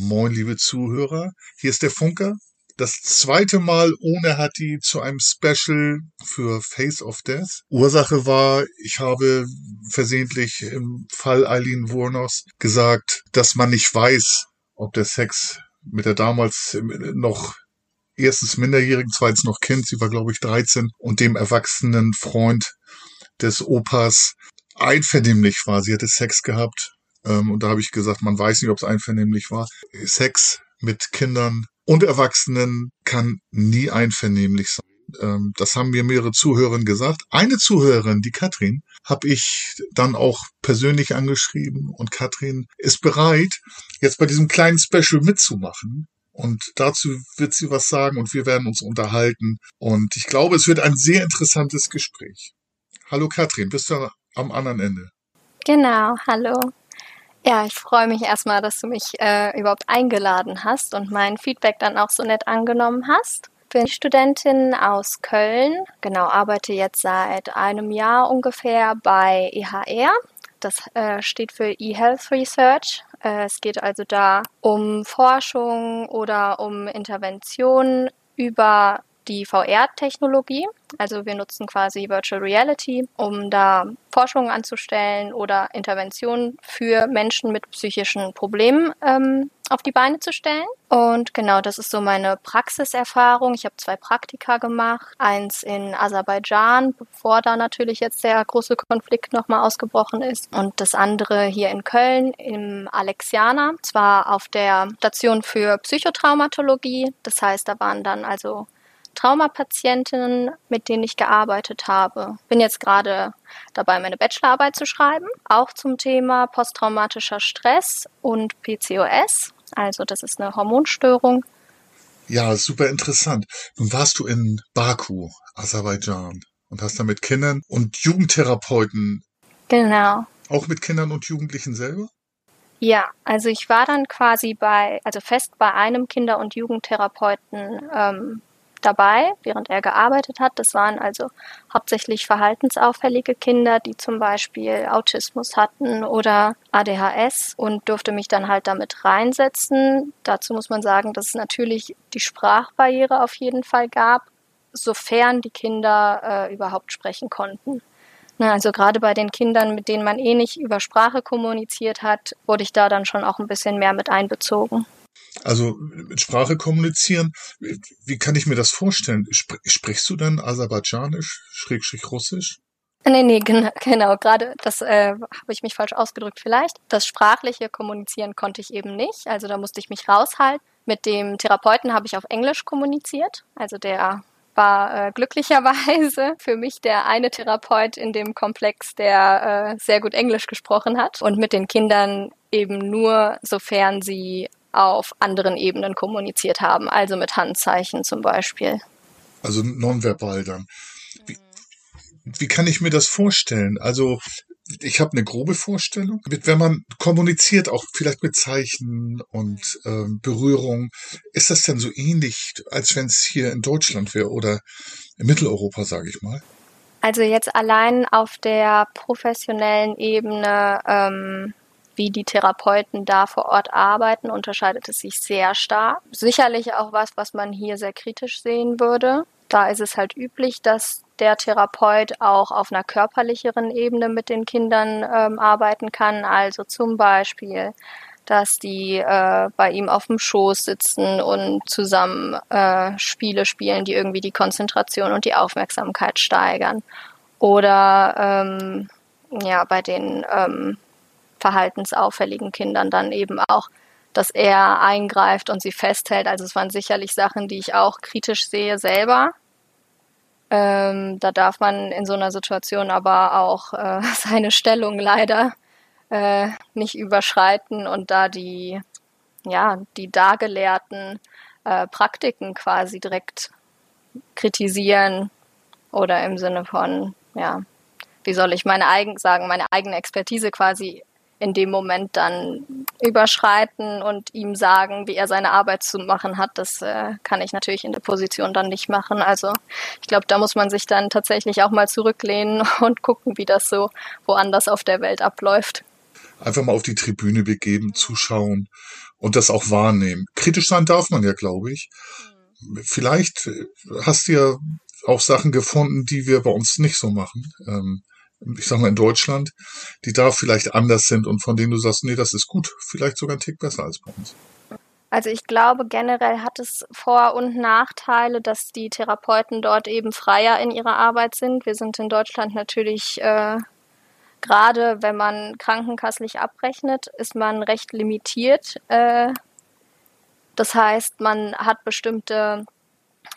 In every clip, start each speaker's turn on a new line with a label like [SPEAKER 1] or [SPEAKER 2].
[SPEAKER 1] Moin, liebe Zuhörer. Hier ist der Funker. Das zweite Mal ohne Hattie zu einem Special für Face of Death. Ursache war, ich habe versehentlich im Fall Eileen Wurnos gesagt, dass man nicht weiß, ob der Sex mit der damals noch erstens Minderjährigen, zweitens noch Kind, sie war glaube ich 13, und dem erwachsenen Freund des Opas einvernehmlich war. Sie hatte Sex gehabt ähm, und da habe ich gesagt, man weiß nicht, ob es einvernehmlich war. Sex mit Kindern und Erwachsenen kann nie einvernehmlich sein. Ähm, das haben mir mehrere Zuhörerinnen gesagt. Eine Zuhörerin, die Katrin, habe ich dann auch persönlich angeschrieben und Katrin ist bereit, jetzt bei diesem kleinen Special mitzumachen. Und dazu wird sie was sagen und wir werden uns unterhalten. Und ich glaube, es wird ein sehr interessantes Gespräch. Hallo Katrin, bist du am anderen Ende?
[SPEAKER 2] Genau, hallo. Ja, ich freue mich erstmal, dass du mich äh, überhaupt eingeladen hast und mein Feedback dann auch so nett angenommen hast. Bin Studentin aus Köln, genau, arbeite jetzt seit einem Jahr ungefähr bei EHR. Das äh, steht für eHealth Research. Äh, es geht also da um Forschung oder um Intervention über die VR-Technologie. Also wir nutzen quasi Virtual Reality, um da Forschungen anzustellen oder Interventionen für Menschen mit psychischen Problemen ähm, auf die Beine zu stellen. Und genau, das ist so meine Praxiserfahrung. Ich habe zwei Praktika gemacht, eins in Aserbaidschan, bevor da natürlich jetzt der große Konflikt nochmal ausgebrochen ist, und das andere hier in Köln im Alexianer, zwar auf der Station für Psychotraumatologie. Das heißt, da waren dann also Traumapatientinnen, mit denen ich gearbeitet habe. Bin jetzt gerade dabei, meine Bachelorarbeit zu schreiben, auch zum Thema posttraumatischer Stress und PCOS. Also das ist eine Hormonstörung.
[SPEAKER 1] Ja, super interessant. Nun warst du in Baku, Aserbaidschan, und hast da mit Kindern und Jugendtherapeuten.
[SPEAKER 2] Genau.
[SPEAKER 1] Auch mit Kindern und Jugendlichen selber?
[SPEAKER 2] Ja, also ich war dann quasi bei, also fest bei einem Kinder- und Jugendtherapeuten ähm, dabei, während er gearbeitet hat. Das waren also hauptsächlich verhaltensauffällige Kinder, die zum Beispiel Autismus hatten oder ADHS und durfte mich dann halt damit reinsetzen. Dazu muss man sagen, dass es natürlich die Sprachbarriere auf jeden Fall gab, sofern die Kinder äh, überhaupt sprechen konnten. Also gerade bei den Kindern, mit denen man eh nicht über Sprache kommuniziert hat, wurde ich da dann schon auch ein bisschen mehr mit einbezogen.
[SPEAKER 1] Also mit Sprache kommunizieren, wie kann ich mir das vorstellen? Spr sprichst du dann Aserbaidschanisch, Schrägstrich Russisch?
[SPEAKER 2] Nee, nee, genau, genau. gerade das äh, habe ich mich falsch ausgedrückt vielleicht. Das sprachliche Kommunizieren konnte ich eben nicht, also da musste ich mich raushalten. Mit dem Therapeuten habe ich auf Englisch kommuniziert, also der war äh, glücklicherweise für mich der eine Therapeut in dem Komplex, der äh, sehr gut Englisch gesprochen hat und mit den Kindern eben nur, sofern sie auf anderen Ebenen kommuniziert haben, also mit Handzeichen zum Beispiel.
[SPEAKER 1] Also nonverbal dann. Wie, wie kann ich mir das vorstellen? Also ich habe eine grobe Vorstellung. Mit, wenn man kommuniziert, auch vielleicht mit Zeichen und ähm, Berührung, ist das denn so ähnlich, als wenn es hier in Deutschland wäre oder in Mitteleuropa, sage ich mal?
[SPEAKER 2] Also jetzt allein auf der professionellen Ebene ähm, wie die Therapeuten da vor Ort arbeiten, unterscheidet es sich sehr stark. Sicherlich auch was, was man hier sehr kritisch sehen würde. Da ist es halt üblich, dass der Therapeut auch auf einer körperlicheren Ebene mit den Kindern ähm, arbeiten kann. Also zum Beispiel, dass die äh, bei ihm auf dem Schoß sitzen und zusammen äh, Spiele spielen, die irgendwie die Konzentration und die Aufmerksamkeit steigern. Oder ähm, ja, bei den ähm, verhaltensauffälligen Kindern dann eben auch, dass er eingreift und sie festhält. Also es waren sicherlich Sachen, die ich auch kritisch sehe selber. Ähm, da darf man in so einer Situation aber auch äh, seine Stellung leider äh, nicht überschreiten und da die ja, die dargelehrten äh, Praktiken quasi direkt kritisieren oder im Sinne von, ja, wie soll ich meine eigen sagen, meine eigene Expertise quasi in dem Moment dann überschreiten und ihm sagen, wie er seine Arbeit zu machen hat. Das äh, kann ich natürlich in der Position dann nicht machen. Also ich glaube, da muss man sich dann tatsächlich auch mal zurücklehnen und gucken, wie das so woanders auf der Welt abläuft.
[SPEAKER 1] Einfach mal auf die Tribüne begeben, zuschauen und das auch wahrnehmen. Kritisch sein darf man ja, glaube ich. Vielleicht hast du ja auch Sachen gefunden, die wir bei uns nicht so machen. Ähm, ich sag mal in Deutschland, die da vielleicht anders sind und von denen du sagst, nee, das ist gut, vielleicht sogar ein Tick besser als bei uns.
[SPEAKER 2] Also ich glaube, generell hat es Vor- und Nachteile, dass die Therapeuten dort eben freier in ihrer Arbeit sind. Wir sind in Deutschland natürlich, äh, gerade wenn man krankenkasslich abrechnet, ist man recht limitiert. Äh, das heißt, man hat bestimmte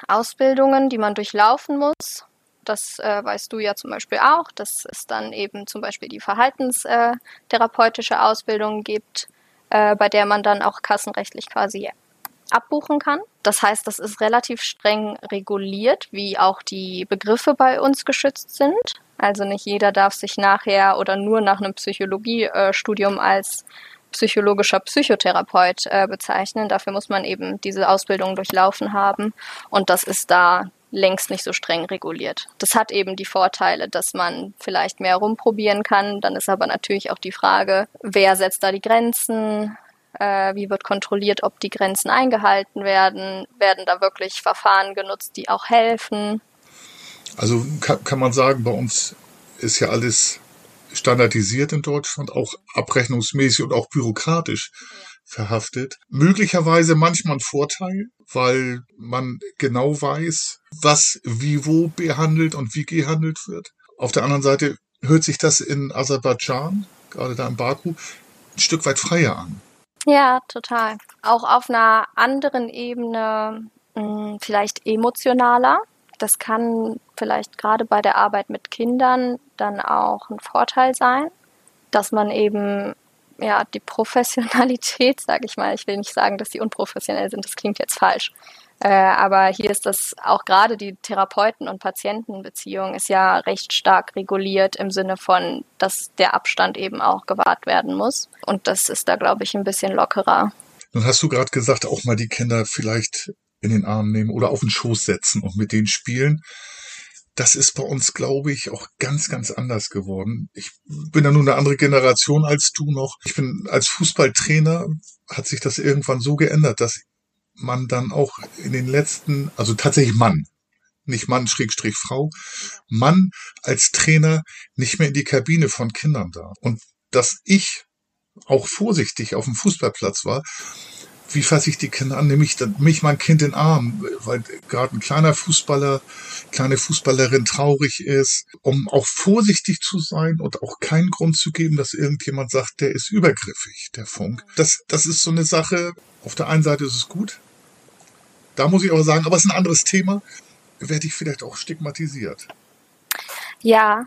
[SPEAKER 2] Ausbildungen, die man durchlaufen muss das äh, weißt du ja zum Beispiel auch, dass es dann eben zum Beispiel die verhaltenstherapeutische Ausbildung gibt, äh, bei der man dann auch kassenrechtlich quasi abbuchen kann. Das heißt, das ist relativ streng reguliert, wie auch die Begriffe bei uns geschützt sind. Also nicht jeder darf sich nachher oder nur nach einem Psychologiestudium als psychologischer Psychotherapeut äh, bezeichnen. Dafür muss man eben diese Ausbildung durchlaufen haben. Und das ist da längst nicht so streng reguliert. Das hat eben die Vorteile, dass man vielleicht mehr rumprobieren kann. Dann ist aber natürlich auch die Frage, wer setzt da die Grenzen? Äh, wie wird kontrolliert, ob die Grenzen eingehalten werden? Werden da wirklich Verfahren genutzt, die auch helfen?
[SPEAKER 1] Also kann, kann man sagen, bei uns ist ja alles standardisiert in Deutschland, auch abrechnungsmäßig und auch bürokratisch. Ja verhaftet. Möglicherweise manchmal ein Vorteil, weil man genau weiß, was wie wo behandelt und wie gehandelt wird. Auf der anderen Seite hört sich das in Aserbaidschan, gerade da in Baku, ein Stück weit freier an.
[SPEAKER 2] Ja, total. Auch auf einer anderen Ebene, hm, vielleicht emotionaler. Das kann vielleicht gerade bei der Arbeit mit Kindern dann auch ein Vorteil sein, dass man eben ja, die Professionalität, sage ich mal. Ich will nicht sagen, dass die unprofessionell sind, das klingt jetzt falsch. Äh, aber hier ist das auch gerade die Therapeuten- und Patientenbeziehung ist ja recht stark reguliert im Sinne von, dass der Abstand eben auch gewahrt werden muss. Und das ist da, glaube ich, ein bisschen lockerer.
[SPEAKER 1] Nun hast du gerade gesagt, auch mal die Kinder vielleicht in den Arm nehmen oder auf den Schoß setzen und mit denen spielen das ist bei uns, glaube ich, auch ganz, ganz anders geworden. Ich bin ja nun eine andere Generation als du noch. Ich bin als Fußballtrainer, hat sich das irgendwann so geändert, dass man dann auch in den letzten, also tatsächlich Mann, nicht Mann, Schrägstrich Frau, Mann als Trainer nicht mehr in die Kabine von Kindern darf. Und dass ich auch vorsichtig auf dem Fußballplatz war, wie fasse ich die Kinder an? Nehme ich dann, mich mein Kind in den Arm, weil gerade ein kleiner Fußballer, kleine Fußballerin traurig ist, um auch vorsichtig zu sein und auch keinen Grund zu geben, dass irgendjemand sagt, der ist übergriffig, der Funk. Das, das ist so eine Sache. Auf der einen Seite ist es gut. Da muss ich aber sagen, aber es ist ein anderes Thema. Werde ich vielleicht auch stigmatisiert.
[SPEAKER 2] Ja,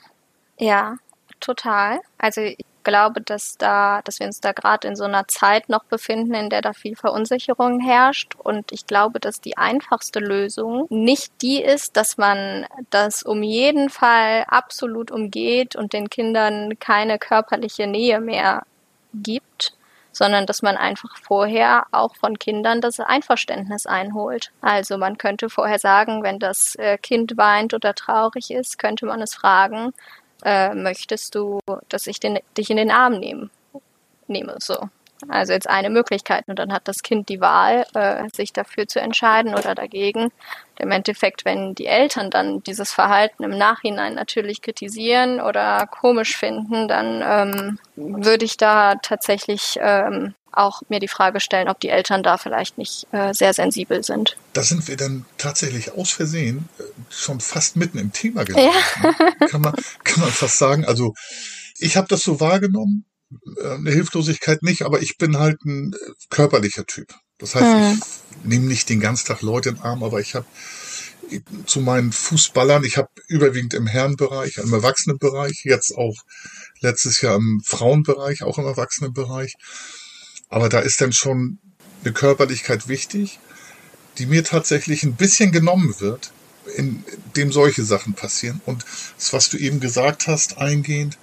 [SPEAKER 2] ja, total. Also glaube, dass da, dass wir uns da gerade in so einer Zeit noch befinden, in der da viel Verunsicherung herrscht. Und ich glaube, dass die einfachste Lösung nicht die ist, dass man das um jeden Fall absolut umgeht und den Kindern keine körperliche Nähe mehr gibt, sondern dass man einfach vorher auch von Kindern das Einverständnis einholt. Also man könnte vorher sagen, wenn das äh, Kind weint oder traurig ist, könnte man es fragen, äh, möchtest du, dass ich den, dich in den Arm nehmen, nehme, so. Also jetzt eine Möglichkeit und dann hat das Kind die Wahl, äh, sich dafür zu entscheiden oder dagegen. Im Endeffekt, wenn die Eltern dann dieses Verhalten im Nachhinein natürlich kritisieren oder komisch finden, dann ähm, würde ich da tatsächlich ähm, auch mir die Frage stellen, ob die Eltern da vielleicht nicht äh, sehr sensibel sind.
[SPEAKER 1] Da sind wir dann tatsächlich aus Versehen äh, schon fast mitten im Thema gelandet. Ja. Ne? kann, man, kann man fast sagen. Also ich habe das so wahrgenommen, äh, eine Hilflosigkeit nicht, aber ich bin halt ein äh, körperlicher Typ. Das heißt, hm. ich nehme nicht den ganzen Tag Leute in den Arm, aber ich habe zu meinen Fußballern, ich habe überwiegend im Herrenbereich, im Erwachsenenbereich, jetzt auch letztes Jahr im Frauenbereich, auch im Erwachsenenbereich, aber da ist dann schon eine Körperlichkeit wichtig, die mir tatsächlich ein bisschen genommen wird, in dem solche Sachen passieren. Und das, was du eben gesagt hast, eingehend,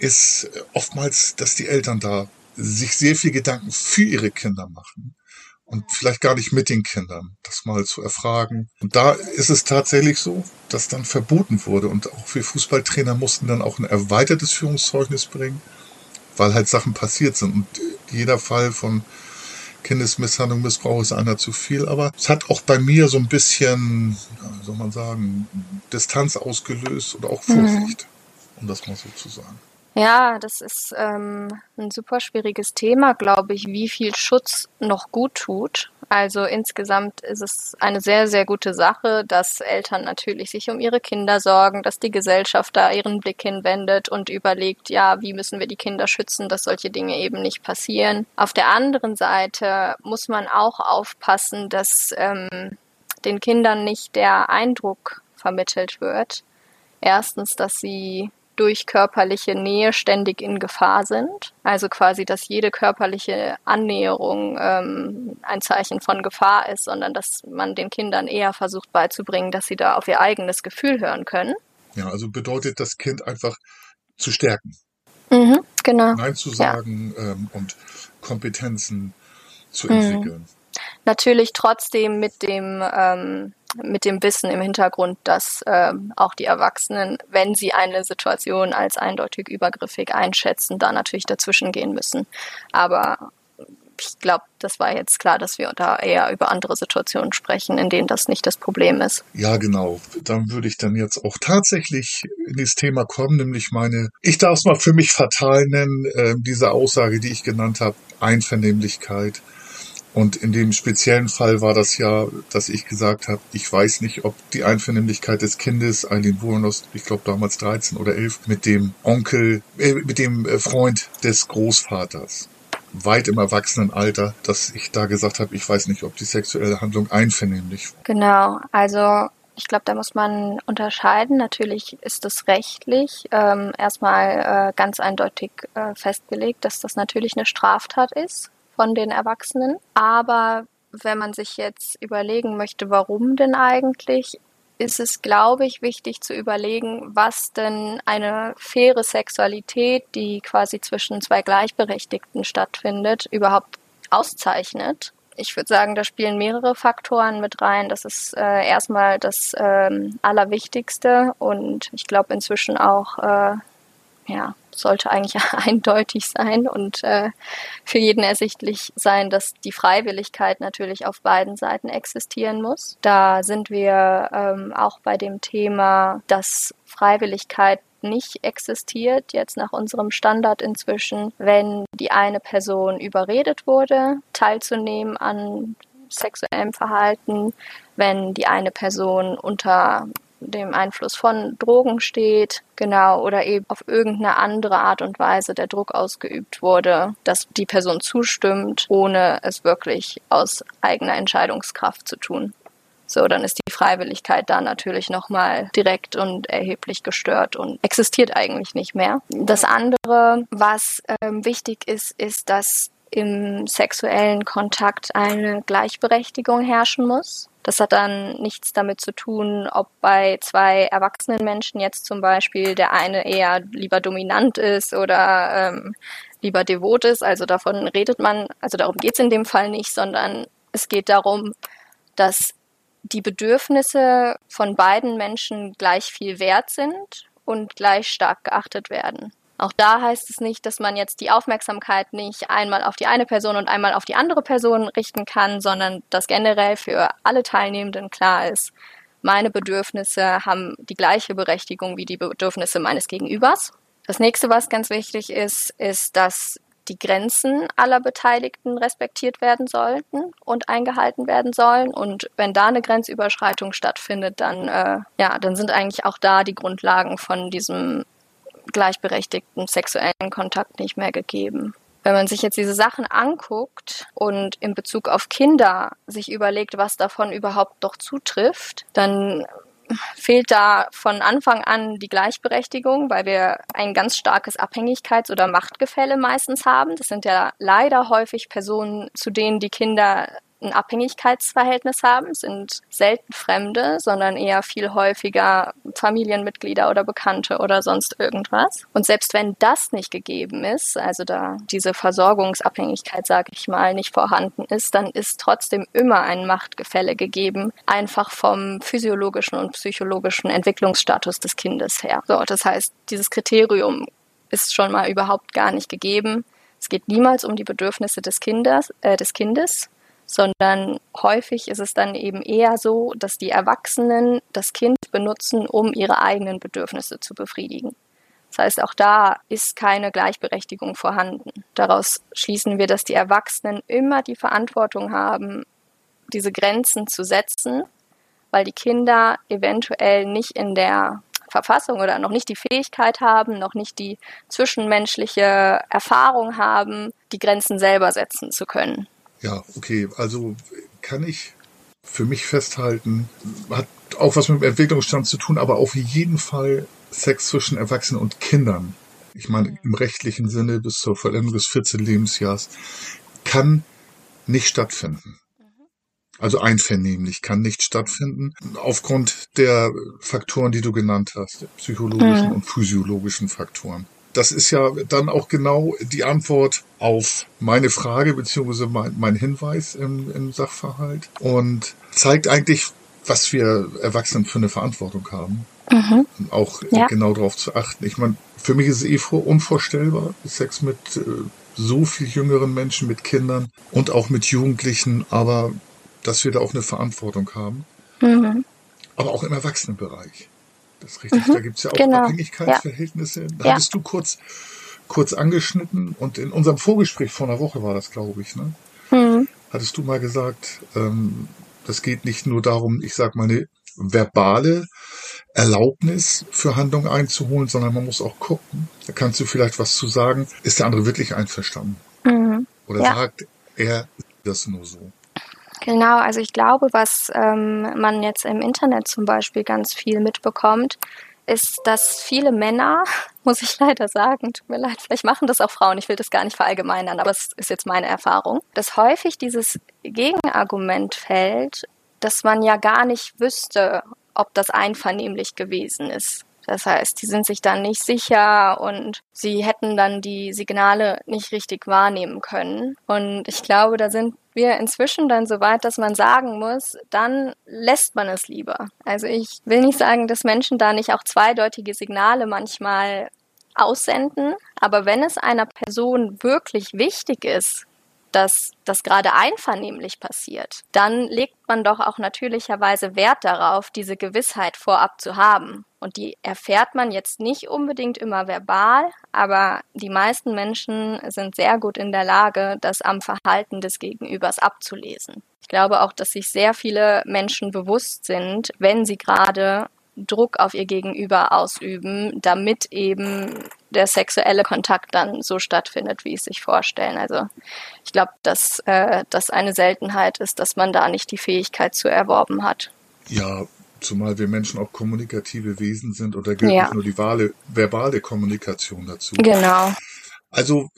[SPEAKER 1] ist oftmals, dass die Eltern da sich sehr viel Gedanken für ihre Kinder machen und vielleicht gar nicht mit den Kindern, das mal zu erfragen. Und da ist es tatsächlich so, dass dann verboten wurde und auch wir Fußballtrainer mussten dann auch ein erweitertes Führungszeugnis bringen, weil halt Sachen passiert sind und jeder Fall von Kindesmisshandlung, Missbrauch ist einer zu viel, aber es hat auch bei mir so ein bisschen, soll man sagen, Distanz ausgelöst oder auch Vorsicht, mhm. um das mal so zu sagen.
[SPEAKER 2] Ja, das ist ähm, ein super schwieriges Thema, glaube ich, wie viel Schutz noch gut tut. Also insgesamt ist es eine sehr, sehr gute Sache, dass Eltern natürlich sich um ihre Kinder sorgen, dass die Gesellschaft da ihren Blick hinwendet und überlegt, ja, wie müssen wir die Kinder schützen, dass solche Dinge eben nicht passieren. Auf der anderen Seite muss man auch aufpassen, dass ähm, den Kindern nicht der Eindruck vermittelt wird. Erstens, dass sie durch körperliche Nähe ständig in Gefahr sind. Also quasi, dass jede körperliche Annäherung ähm, ein Zeichen von Gefahr ist, sondern dass man den Kindern eher versucht beizubringen, dass sie da auf ihr eigenes Gefühl hören können.
[SPEAKER 1] Ja, also bedeutet das Kind einfach zu stärken.
[SPEAKER 2] Mhm, genau.
[SPEAKER 1] Nein zu sagen ja. ähm, und Kompetenzen zu entwickeln. Mhm.
[SPEAKER 2] Natürlich trotzdem mit dem ähm, mit dem Wissen im Hintergrund, dass ähm, auch die Erwachsenen, wenn sie eine Situation als eindeutig übergriffig einschätzen, da natürlich dazwischen gehen müssen. Aber ich glaube, das war jetzt klar, dass wir da eher über andere Situationen sprechen, in denen das nicht das Problem ist.
[SPEAKER 1] Ja, genau. Dann würde ich dann jetzt auch tatsächlich in dieses Thema kommen, nämlich meine, ich darf es mal für mich fatal nennen, äh, diese Aussage, die ich genannt habe, Einvernehmlichkeit. Und in dem speziellen Fall war das ja, dass ich gesagt habe, ich weiß nicht, ob die Einvernehmlichkeit des Kindes, Eileen Wurnos, ich glaube damals 13 oder 11, mit dem Onkel, äh, mit dem äh, Freund des Großvaters, weit im Erwachsenenalter, dass ich da gesagt habe, ich weiß nicht, ob die sexuelle Handlung einvernehmlich war.
[SPEAKER 2] Genau, also ich glaube, da muss man unterscheiden. Natürlich ist es rechtlich ähm, erstmal äh, ganz eindeutig äh, festgelegt, dass das natürlich eine Straftat ist von den Erwachsenen. Aber wenn man sich jetzt überlegen möchte, warum denn eigentlich, ist es, glaube ich, wichtig zu überlegen, was denn eine faire Sexualität, die quasi zwischen zwei Gleichberechtigten stattfindet, überhaupt auszeichnet. Ich würde sagen, da spielen mehrere Faktoren mit rein. Das ist äh, erstmal das ähm, Allerwichtigste und ich glaube inzwischen auch äh, ja, sollte eigentlich eindeutig sein und äh, für jeden ersichtlich sein, dass die Freiwilligkeit natürlich auf beiden Seiten existieren muss. Da sind wir ähm, auch bei dem Thema, dass Freiwilligkeit nicht existiert, jetzt nach unserem Standard inzwischen, wenn die eine Person überredet wurde, teilzunehmen an sexuellem Verhalten, wenn die eine Person unter dem Einfluss von Drogen steht, genau, oder eben auf irgendeine andere Art und Weise der Druck ausgeübt wurde, dass die Person zustimmt, ohne es wirklich aus eigener Entscheidungskraft zu tun. So, dann ist die Freiwilligkeit da natürlich nochmal direkt und erheblich gestört und existiert eigentlich nicht mehr. Das andere, was ähm, wichtig ist, ist, dass im sexuellen Kontakt eine Gleichberechtigung herrschen muss. Das hat dann nichts damit zu tun, ob bei zwei erwachsenen Menschen jetzt zum Beispiel der eine eher lieber dominant ist oder ähm, lieber devot ist. Also davon redet man, also darum geht es in dem Fall nicht, sondern es geht darum, dass die Bedürfnisse von beiden Menschen gleich viel wert sind und gleich stark geachtet werden. Auch da heißt es nicht, dass man jetzt die Aufmerksamkeit nicht einmal auf die eine Person und einmal auf die andere Person richten kann, sondern dass generell für alle Teilnehmenden klar ist, meine Bedürfnisse haben die gleiche Berechtigung wie die Bedürfnisse meines Gegenübers. Das nächste, was ganz wichtig ist, ist, dass die Grenzen aller Beteiligten respektiert werden sollten und eingehalten werden sollen. Und wenn da eine Grenzüberschreitung stattfindet, dann äh, ja, dann sind eigentlich auch da die Grundlagen von diesem gleichberechtigten sexuellen Kontakt nicht mehr gegeben. Wenn man sich jetzt diese Sachen anguckt und in Bezug auf Kinder sich überlegt, was davon überhaupt doch zutrifft, dann fehlt da von Anfang an die Gleichberechtigung, weil wir ein ganz starkes Abhängigkeits- oder Machtgefälle meistens haben. Das sind ja leider häufig Personen, zu denen die Kinder ein Abhängigkeitsverhältnis haben, sind selten Fremde, sondern eher viel häufiger Familienmitglieder oder Bekannte oder sonst irgendwas. Und selbst wenn das nicht gegeben ist, also da diese Versorgungsabhängigkeit, sage ich mal, nicht vorhanden ist, dann ist trotzdem immer ein Machtgefälle gegeben, einfach vom physiologischen und psychologischen Entwicklungsstatus des Kindes her. So, das heißt, dieses Kriterium ist schon mal überhaupt gar nicht gegeben. Es geht niemals um die Bedürfnisse des Kindes, äh, des Kindes, sondern häufig ist es dann eben eher so, dass die Erwachsenen das Kind benutzen, um ihre eigenen Bedürfnisse zu befriedigen. Das heißt, auch da ist keine Gleichberechtigung vorhanden. Daraus schließen wir, dass die Erwachsenen immer die Verantwortung haben, diese Grenzen zu setzen, weil die Kinder eventuell nicht in der Verfassung oder noch nicht die Fähigkeit haben, noch nicht die zwischenmenschliche Erfahrung haben, die Grenzen selber setzen zu können.
[SPEAKER 1] Ja, okay. Also kann ich für mich festhalten, hat auch was mit dem Entwicklungsstand zu tun, aber auf jeden Fall Sex zwischen Erwachsenen und Kindern. Ich meine, im rechtlichen Sinne bis zur Vollendung des 14. Lebensjahres kann nicht stattfinden. Also einvernehmlich kann nicht stattfinden, aufgrund der Faktoren, die du genannt hast, psychologischen mhm. und physiologischen Faktoren. Das ist ja dann auch genau die Antwort auf meine Frage beziehungsweise mein, mein Hinweis im, im Sachverhalt und zeigt eigentlich, was wir Erwachsenen für eine Verantwortung haben. Mhm. Auch ja. genau darauf zu achten. Ich meine, für mich ist es eh unvorstellbar, Sex mit äh, so viel jüngeren Menschen, mit Kindern und auch mit Jugendlichen, aber dass wir da auch eine Verantwortung haben. Mhm. Aber auch im Erwachsenenbereich. Das ist richtig. Mhm, da gibt es ja auch genau. Abhängigkeitsverhältnisse. Da ja. hattest du kurz, kurz angeschnitten und in unserem Vorgespräch vor einer Woche war das, glaube ich, ne? Mhm. Hattest du mal gesagt, ähm, das geht nicht nur darum, ich sag mal, eine verbale Erlaubnis für Handlungen einzuholen, sondern man muss auch gucken. Da kannst du vielleicht was zu sagen. Ist der andere wirklich einverstanden? Mhm. Oder ja. sagt er das nur so?
[SPEAKER 2] Genau, also ich glaube, was ähm, man jetzt im Internet zum Beispiel ganz viel mitbekommt, ist, dass viele Männer, muss ich leider sagen, tut mir leid, vielleicht machen das auch Frauen, ich will das gar nicht verallgemeinern, aber es ist jetzt meine Erfahrung, dass häufig dieses Gegenargument fällt, dass man ja gar nicht wüsste, ob das einvernehmlich gewesen ist. Das heißt, die sind sich dann nicht sicher und sie hätten dann die Signale nicht richtig wahrnehmen können. Und ich glaube, da sind wir inzwischen dann so weit, dass man sagen muss, dann lässt man es lieber. Also ich will nicht sagen, dass Menschen da nicht auch zweideutige Signale manchmal aussenden, aber wenn es einer Person wirklich wichtig ist, dass das gerade einvernehmlich passiert, dann legt man doch auch natürlicherweise Wert darauf, diese Gewissheit vorab zu haben. Und die erfährt man jetzt nicht unbedingt immer verbal, aber die meisten Menschen sind sehr gut in der Lage, das am Verhalten des Gegenübers abzulesen. Ich glaube auch, dass sich sehr viele Menschen bewusst sind, wenn sie gerade Druck auf ihr Gegenüber ausüben, damit eben der sexuelle Kontakt dann so stattfindet, wie es sich vorstellen. Also ich glaube, dass äh, das eine Seltenheit ist, dass man da nicht die Fähigkeit zu erworben hat.
[SPEAKER 1] Ja, zumal wir Menschen auch kommunikative Wesen sind oder gilt ja. nicht nur die Wale, verbale Kommunikation dazu.
[SPEAKER 2] Genau.
[SPEAKER 1] Also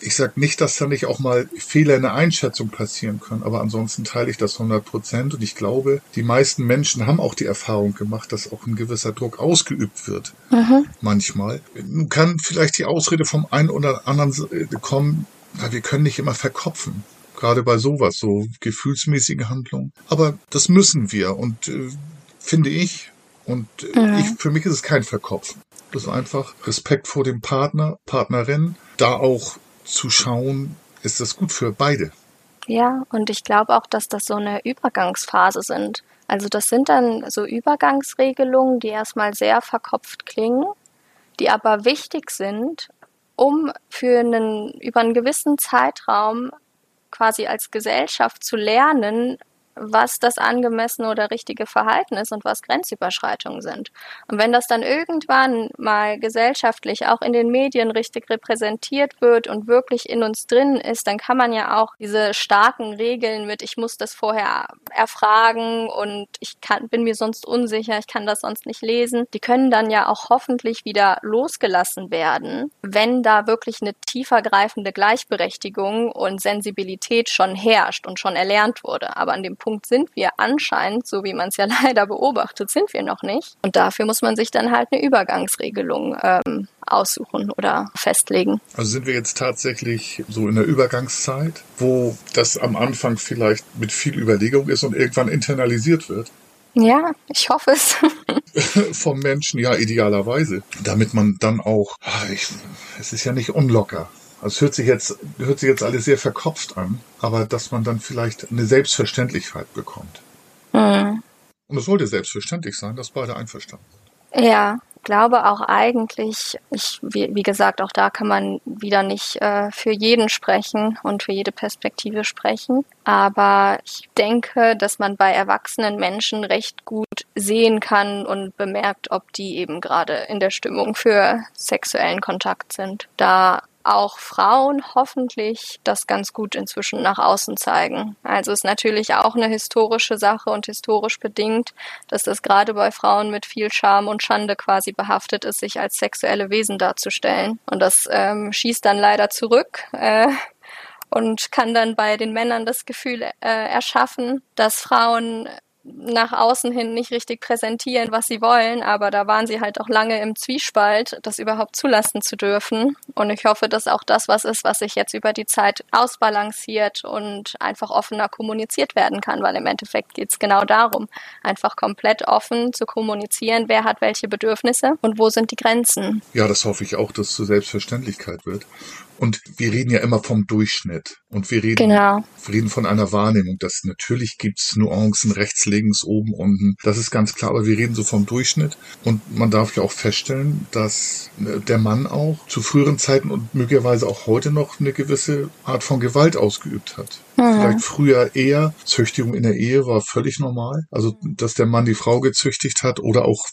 [SPEAKER 1] ich sage nicht, dass da nicht auch mal Fehler in der Einschätzung passieren können, aber ansonsten teile ich das 100 Prozent und ich glaube, die meisten Menschen haben auch die Erfahrung gemacht, dass auch ein gewisser Druck ausgeübt wird. Mhm. Manchmal. Nun kann vielleicht die Ausrede vom einen oder anderen kommen, na, wir können nicht immer verkopfen. Gerade bei sowas, so gefühlsmäßige Handlungen. Aber das müssen wir und äh, finde ich, und äh, mhm. ich, für mich ist es kein Verkopfen. Das ist einfach Respekt vor dem Partner, Partnerin, da auch zu schauen, ist das gut für beide.
[SPEAKER 2] Ja, und ich glaube auch, dass das so eine Übergangsphase sind. Also das sind dann so Übergangsregelungen, die erstmal sehr verkopft klingen, die aber wichtig sind, um für einen über einen gewissen Zeitraum quasi als Gesellschaft zu lernen, was das angemessene oder richtige Verhalten ist und was Grenzüberschreitungen sind. Und wenn das dann irgendwann mal gesellschaftlich auch in den Medien richtig repräsentiert wird und wirklich in uns drin ist, dann kann man ja auch diese starken Regeln mit, ich muss das vorher erfragen und ich kann, bin mir sonst unsicher, ich kann das sonst nicht lesen, die können dann ja auch hoffentlich wieder losgelassen werden, wenn da wirklich eine tiefergreifende Gleichberechtigung und Sensibilität schon herrscht und schon erlernt wurde. Aber an dem Punkt sind wir anscheinend, so wie man es ja leider beobachtet, sind wir noch nicht. Und dafür muss man sich dann halt eine Übergangsregelung ähm, aussuchen oder festlegen.
[SPEAKER 1] Also sind wir jetzt tatsächlich so in der Übergangszeit, wo das am Anfang vielleicht mit viel Überlegung ist und irgendwann internalisiert wird?
[SPEAKER 2] Ja, ich hoffe es.
[SPEAKER 1] Vom Menschen, ja, idealerweise. Damit man dann auch, ah, ich, es ist ja nicht unlocker. Also es hört sich jetzt, hört sich jetzt alles sehr verkopft an, aber dass man dann vielleicht eine Selbstverständlichkeit bekommt. Mhm. Und es sollte selbstverständlich sein, dass beide einverstanden
[SPEAKER 2] sind. Ja, glaube auch eigentlich, ich, wie, wie gesagt, auch da kann man wieder nicht äh, für jeden sprechen und für jede Perspektive sprechen. Aber ich denke, dass man bei erwachsenen Menschen recht gut sehen kann und bemerkt, ob die eben gerade in der Stimmung für sexuellen Kontakt sind. Da auch Frauen hoffentlich das ganz gut inzwischen nach außen zeigen. Also ist natürlich auch eine historische Sache und historisch bedingt, dass das gerade bei Frauen mit viel Scham und Schande quasi behaftet ist, sich als sexuelle Wesen darzustellen. Und das ähm, schießt dann leider zurück. Äh, und kann dann bei den Männern das Gefühl äh, erschaffen, dass Frauen nach außen hin nicht richtig präsentieren, was sie wollen, aber da waren sie halt auch lange im Zwiespalt, das überhaupt zulassen zu dürfen. Und ich hoffe, dass auch das was ist, was sich jetzt über die Zeit ausbalanciert und einfach offener kommuniziert werden kann, weil im Endeffekt geht es genau darum, einfach komplett offen zu kommunizieren, wer hat welche Bedürfnisse und wo sind die Grenzen.
[SPEAKER 1] Ja, das hoffe ich auch, dass es zur Selbstverständlichkeit wird. Und wir reden ja immer vom Durchschnitt. Und wir reden, genau. wir reden von einer Wahrnehmung, dass natürlich gibt's Nuancen rechts, links, oben, unten. Das ist ganz klar, aber wir reden so vom Durchschnitt. Und man darf ja auch feststellen, dass äh, der Mann auch zu früheren Zeiten und möglicherweise auch heute noch eine gewisse Art von Gewalt ausgeübt hat. Mhm. Vielleicht früher eher. Züchtigung in der Ehe war völlig normal. Also, dass der Mann die Frau gezüchtigt hat oder auch,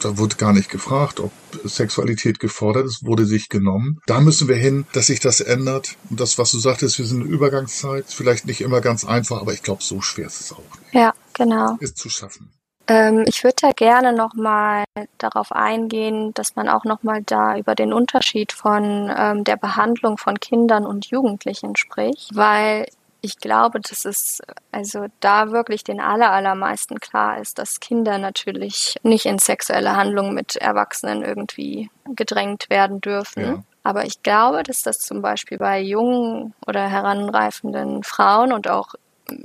[SPEAKER 1] da wurde gar nicht gefragt, ob Sexualität gefordert ist, wurde sich genommen. Da müssen wir hin, dass sich das ändert. Und das, was du sagtest, wir sind in Übergangszeit. Ist vielleicht nicht immer ganz einfach, aber ich glaube, so schwer ist es auch nicht.
[SPEAKER 2] Ja, genau.
[SPEAKER 1] Ist zu schaffen.
[SPEAKER 2] Ähm, ich würde da gerne nochmal darauf eingehen, dass man auch nochmal da über den Unterschied von ähm, der Behandlung von Kindern und Jugendlichen spricht, weil ich glaube, dass es also da wirklich den aller, allermeisten klar ist, dass Kinder natürlich nicht in sexuelle Handlungen mit Erwachsenen irgendwie gedrängt werden dürfen. Ja. Aber ich glaube, dass das zum Beispiel bei jungen oder heranreifenden Frauen und auch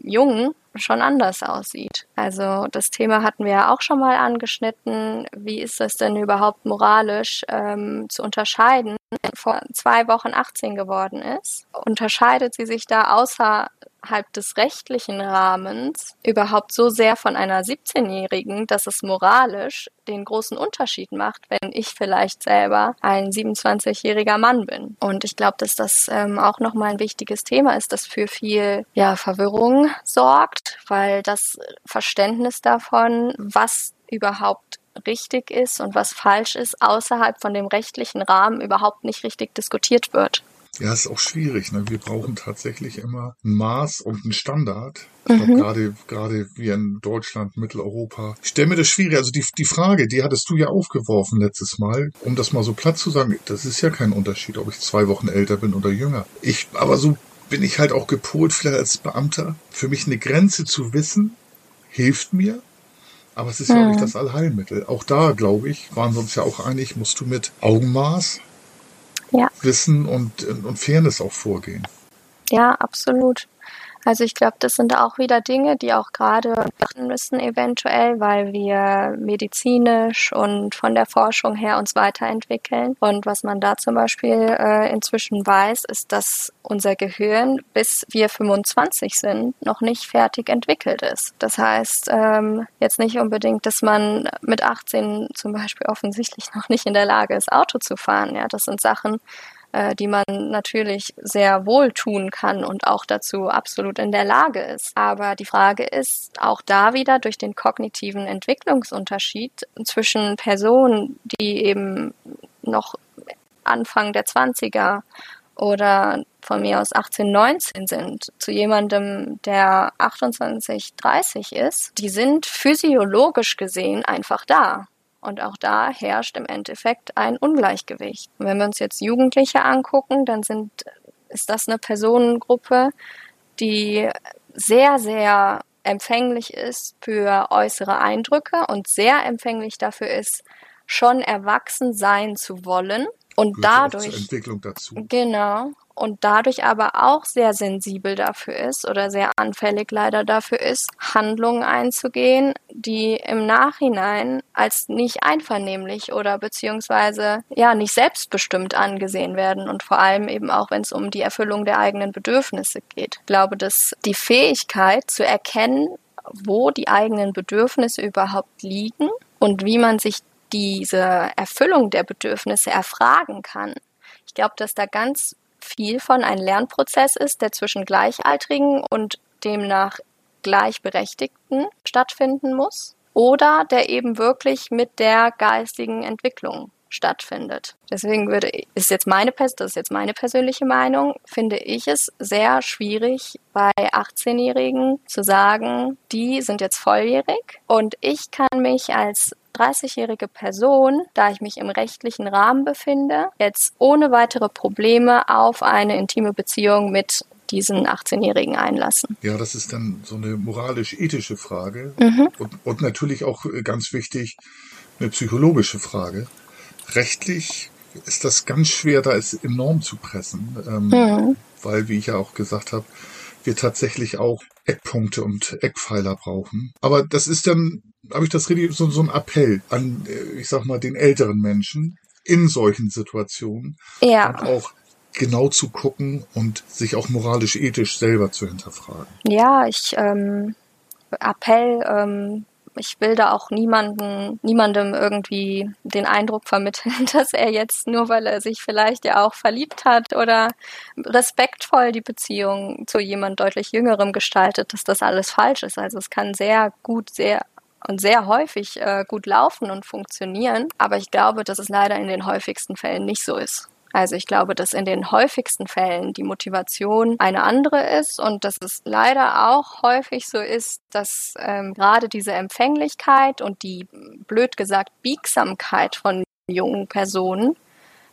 [SPEAKER 2] Jungen schon anders aussieht. Also das Thema hatten wir ja auch schon mal angeschnitten. Wie ist das denn überhaupt moralisch ähm, zu unterscheiden, vor zwei Wochen 18 geworden ist? Unterscheidet sie sich da außer innerhalb des rechtlichen Rahmens überhaupt so sehr von einer 17-Jährigen, dass es moralisch den großen Unterschied macht, wenn ich vielleicht selber ein 27-jähriger Mann bin. Und ich glaube, dass das ähm, auch nochmal ein wichtiges Thema ist, das für viel ja, Verwirrung sorgt, weil das Verständnis davon, was überhaupt richtig ist und was falsch ist, außerhalb von dem rechtlichen Rahmen überhaupt nicht richtig diskutiert wird.
[SPEAKER 1] Ja, ist auch schwierig. Ne? Wir brauchen tatsächlich immer ein Maß und einen Standard. Ich glaube, mhm. gerade, gerade wie in Deutschland, Mitteleuropa. Ich stelle mir das schwierig. Also die, die Frage, die hattest du ja aufgeworfen letztes Mal, um das mal so platt zu sagen. Das ist ja kein Unterschied, ob ich zwei Wochen älter bin oder jünger. Ich, aber so bin ich halt auch gepolt, vielleicht als Beamter. Für mich eine Grenze zu wissen, hilft mir. Aber es ist ja auch nicht das Allheilmittel. Auch da, glaube ich, waren wir uns ja auch einig, musst du mit Augenmaß, ja. Wissen und, und Fairness auch vorgehen.
[SPEAKER 2] Ja, absolut. Also ich glaube, das sind auch wieder Dinge, die auch gerade beachten müssen eventuell, weil wir medizinisch und von der Forschung her uns weiterentwickeln. Und was man da zum Beispiel äh, inzwischen weiß, ist, dass unser Gehirn, bis wir 25 sind, noch nicht fertig entwickelt ist. Das heißt, ähm, jetzt nicht unbedingt, dass man mit 18 zum Beispiel offensichtlich noch nicht in der Lage ist, Auto zu fahren. Ja, das sind Sachen, äh, die man natürlich sehr wohl tun kann und auch dazu absolut in der Lage ist. Aber die Frage ist auch da wieder durch den kognitiven Entwicklungsunterschied zwischen Personen, die eben noch Anfang der 20er oder von mir aus 18, 19 sind, zu jemandem, der 28, 30 ist, die sind physiologisch gesehen einfach da. Und auch da herrscht im Endeffekt ein Ungleichgewicht. Und wenn wir uns jetzt Jugendliche angucken, dann sind, ist das eine Personengruppe, die sehr, sehr empfänglich ist für äußere Eindrücke und sehr empfänglich dafür ist, schon erwachsen sein zu wollen und dadurch
[SPEAKER 1] Entwicklung dazu.
[SPEAKER 2] Genau und dadurch aber auch sehr sensibel dafür ist oder sehr anfällig leider dafür ist, Handlungen einzugehen, die im Nachhinein als nicht einvernehmlich oder beziehungsweise ja nicht selbstbestimmt angesehen werden und vor allem eben auch, wenn es um die Erfüllung der eigenen Bedürfnisse geht. Ich glaube, dass die Fähigkeit zu erkennen, wo die eigenen Bedürfnisse überhaupt liegen und wie man sich diese Erfüllung der Bedürfnisse erfragen kann. Ich glaube, dass da ganz viel von ein Lernprozess ist, der zwischen Gleichaltrigen und demnach Gleichberechtigten stattfinden muss oder der eben wirklich mit der geistigen Entwicklung stattfindet. Deswegen würde ist jetzt meine das ist jetzt meine persönliche Meinung, finde ich es sehr schwierig bei 18-Jährigen zu sagen, die sind jetzt volljährig und ich kann mich als 30-jährige Person, da ich mich im rechtlichen Rahmen befinde, jetzt ohne weitere Probleme auf eine intime Beziehung mit diesen 18-Jährigen einlassen.
[SPEAKER 1] Ja, das ist dann so eine moralisch-ethische Frage mhm. und, und natürlich auch äh, ganz wichtig eine psychologische Frage. Rechtlich ist das ganz schwer, da ist enorm zu pressen, ähm, mhm. weil, wie ich ja auch gesagt habe, wir tatsächlich auch Eckpunkte und Eckpfeiler brauchen. Aber das ist dann, habe ich das richtig, so, so ein Appell an, äh, ich sag mal, den älteren Menschen in solchen Situationen.
[SPEAKER 2] Ja.
[SPEAKER 1] Und auch genau zu gucken und sich auch moralisch ethisch selber zu hinterfragen.
[SPEAKER 2] Ja, ich ähm, Appell ähm, ich will da auch niemanden, niemandem irgendwie den Eindruck vermitteln, dass er jetzt nur weil er sich vielleicht ja auch verliebt hat oder respektvoll die Beziehung zu jemand deutlich jüngerem gestaltet, dass das alles falsch ist. Also es kann sehr gut, sehr und sehr häufig äh, gut laufen und funktionieren. Aber ich glaube, dass es leider in den häufigsten Fällen nicht so ist. Also ich glaube, dass in den häufigsten Fällen die Motivation eine andere ist und dass es leider auch häufig so ist, dass ähm, gerade diese Empfänglichkeit und die, blöd gesagt, Biegsamkeit von jungen Personen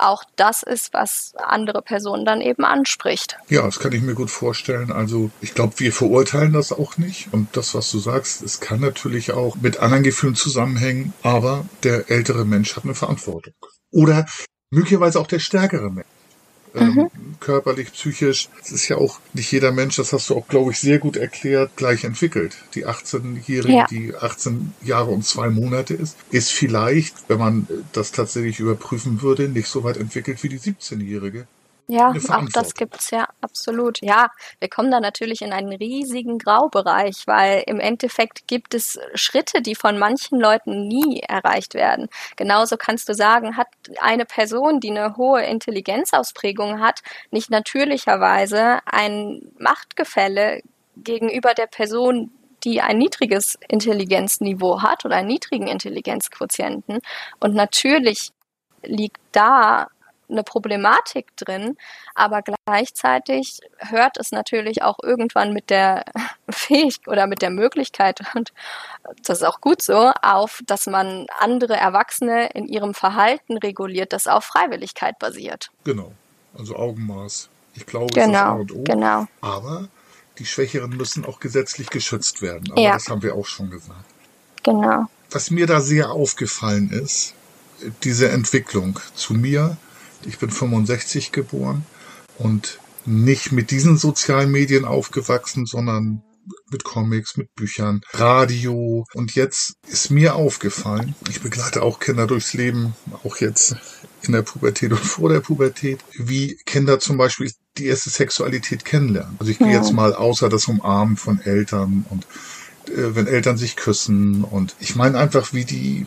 [SPEAKER 2] auch das ist, was andere Personen dann eben anspricht.
[SPEAKER 1] Ja, das kann ich mir gut vorstellen. Also ich glaube, wir verurteilen das auch nicht. Und das, was du sagst, es kann natürlich auch mit anderen Gefühlen zusammenhängen, aber der ältere Mensch hat eine Verantwortung. Oder möglicherweise auch der stärkere Mensch. Ähm, mhm. körperlich, psychisch. Es ist ja auch nicht jeder Mensch, das hast du auch, glaube ich, sehr gut erklärt, gleich entwickelt. Die 18-Jährige, ja. die 18 Jahre und zwei Monate ist, ist vielleicht, wenn man das tatsächlich überprüfen würde, nicht so weit entwickelt wie die 17-Jährige.
[SPEAKER 2] Ja, auch das gibt's ja absolut. Ja, wir kommen da natürlich in einen riesigen Graubereich, weil im Endeffekt gibt es Schritte, die von manchen Leuten nie erreicht werden. Genauso kannst du sagen, hat eine Person, die eine hohe Intelligenzausprägung hat, nicht natürlicherweise ein Machtgefälle gegenüber der Person, die ein niedriges Intelligenzniveau hat oder einen niedrigen Intelligenzquotienten. Und natürlich liegt da eine Problematik drin, aber gleichzeitig hört es natürlich auch irgendwann mit der Fähigkeit oder mit der Möglichkeit, und das ist auch gut so, auf, dass man andere Erwachsene in ihrem Verhalten reguliert, das auf Freiwilligkeit basiert.
[SPEAKER 1] Genau, also Augenmaß. Ich glaube,
[SPEAKER 2] genau,
[SPEAKER 1] ist das A und O.
[SPEAKER 2] Genau.
[SPEAKER 1] Aber die Schwächeren müssen auch gesetzlich geschützt werden. Aber
[SPEAKER 2] ja.
[SPEAKER 1] das haben wir auch schon gesagt.
[SPEAKER 2] Genau.
[SPEAKER 1] Was mir da sehr aufgefallen ist, diese Entwicklung zu mir ich bin 65 geboren und nicht mit diesen sozialen Medien aufgewachsen, sondern mit Comics, mit Büchern, Radio. Und jetzt ist mir aufgefallen, ich begleite auch Kinder durchs Leben, auch jetzt in der Pubertät und vor der Pubertät, wie Kinder zum Beispiel die erste Sexualität kennenlernen. Also ich gehe ja. jetzt mal außer das Umarmen von Eltern und äh, wenn Eltern sich küssen und ich meine einfach, wie die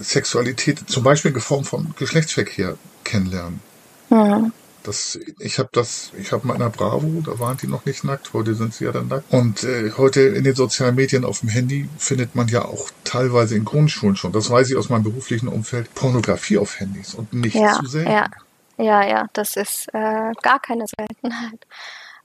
[SPEAKER 1] Sexualität zum Beispiel in Form von Geschlechtsverkehr kennenlernen.
[SPEAKER 2] Mhm.
[SPEAKER 1] Das, ich habe das, ich habe meiner Bravo, da waren die noch nicht nackt, heute sind sie ja dann nackt. Und äh, heute in den sozialen Medien auf dem Handy findet man ja auch teilweise in Grundschulen schon, das weiß ich aus meinem beruflichen Umfeld, Pornografie auf Handys und nicht
[SPEAKER 2] ja,
[SPEAKER 1] zu selten.
[SPEAKER 2] Ja, ja, ja, das ist äh, gar keine Seltenheit.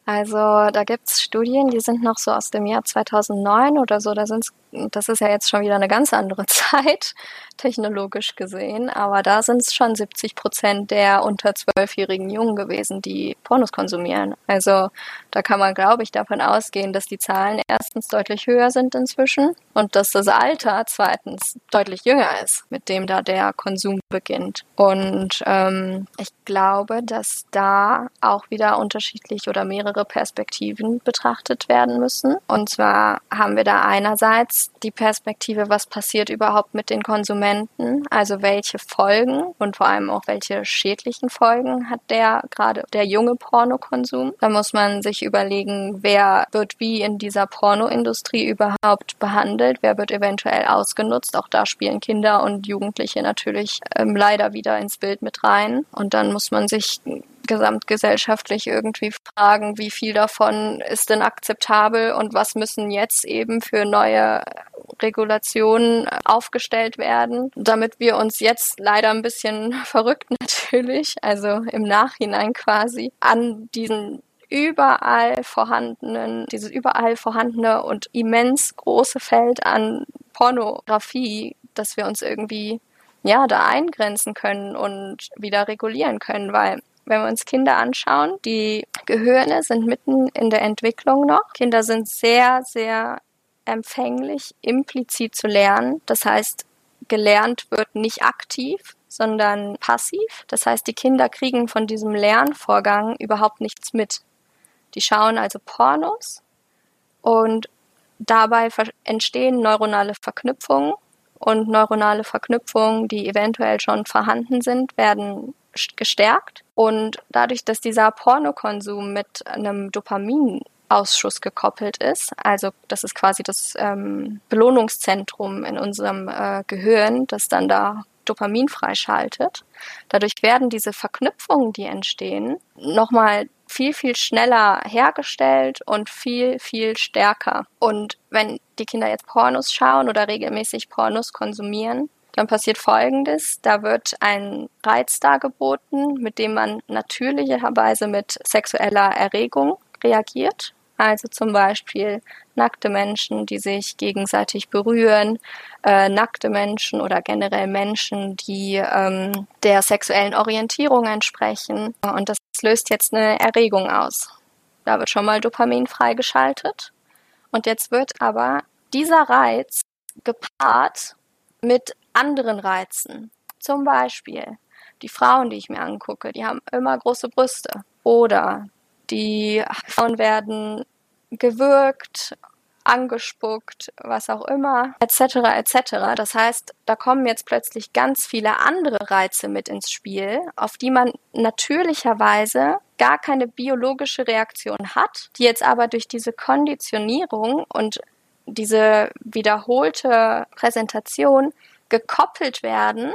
[SPEAKER 2] Also da gibt's Studien, die sind noch so aus dem Jahr 2009 oder so. Da sind's, das ist ja jetzt schon wieder eine ganz andere Zeit, technologisch gesehen. Aber da sind es schon 70 Prozent der unter zwölfjährigen Jungen gewesen, die Pornos konsumieren. Also da kann man, glaube ich, davon ausgehen, dass die Zahlen erstens deutlich höher sind inzwischen und dass das Alter zweitens deutlich jünger ist, mit dem da der Konsum beginnt. Und ähm, ich glaube, dass da auch wieder unterschiedlich oder mehrere Perspektiven betrachtet werden müssen. Und zwar haben wir da einerseits die Perspektive, was passiert überhaupt mit den Konsumenten, also welche Folgen und vor allem auch welche schädlichen Folgen hat der gerade der junge Pornokonsum. Da muss man sich überlegen, wer wird wie in dieser Pornoindustrie überhaupt behandelt, wer wird eventuell ausgenutzt. Auch da spielen Kinder und Jugendliche natürlich ähm, leider wieder ins Bild mit rein. Und dann muss man sich gesamtgesellschaftlich irgendwie fragen, wie viel davon ist denn akzeptabel und was müssen jetzt eben für neue Regulationen aufgestellt werden, damit wir uns jetzt leider ein bisschen verrückt natürlich, also im Nachhinein quasi, an diesen überall vorhandenen, dieses überall vorhandene und immens große Feld an Pornografie, dass wir uns irgendwie ja, da eingrenzen können und wieder regulieren können, weil wenn wir uns Kinder anschauen, die Gehirne sind mitten in der Entwicklung noch. Kinder sind sehr, sehr empfänglich, implizit zu lernen. Das heißt, gelernt wird nicht aktiv, sondern passiv. Das heißt, die Kinder kriegen von diesem Lernvorgang überhaupt nichts mit. Die schauen also Pornos und dabei entstehen neuronale Verknüpfungen und neuronale Verknüpfungen, die eventuell schon vorhanden sind, werden gestärkt. Und dadurch, dass dieser Pornokonsum mit einem Dopaminausschuss gekoppelt ist, also das ist quasi das ähm, Belohnungszentrum in unserem äh, Gehirn, das dann da Dopamin freischaltet. Dadurch werden diese Verknüpfungen, die entstehen, nochmal viel, viel schneller hergestellt und viel, viel stärker. Und wenn die Kinder jetzt Pornos schauen oder regelmäßig Pornos konsumieren, dann passiert Folgendes. Da wird ein Reiz dargeboten, mit dem man natürlicherweise mit sexueller Erregung reagiert. Also zum Beispiel nackte Menschen, die sich gegenseitig berühren, äh, nackte Menschen oder generell Menschen, die ähm, der sexuellen Orientierung entsprechen. Und das löst jetzt eine Erregung aus. Da wird schon mal Dopamin freigeschaltet. Und jetzt wird aber dieser Reiz gepaart mit anderen Reizen. Zum Beispiel die Frauen, die ich mir angucke, die haben immer große Brüste. Oder die Frauen werden gewürgt, angespuckt, was auch immer, etc. etc. Das heißt, da kommen jetzt plötzlich ganz viele andere Reize mit ins Spiel, auf die man natürlicherweise gar keine biologische Reaktion hat, die jetzt aber durch diese Konditionierung und diese wiederholte Präsentation gekoppelt werden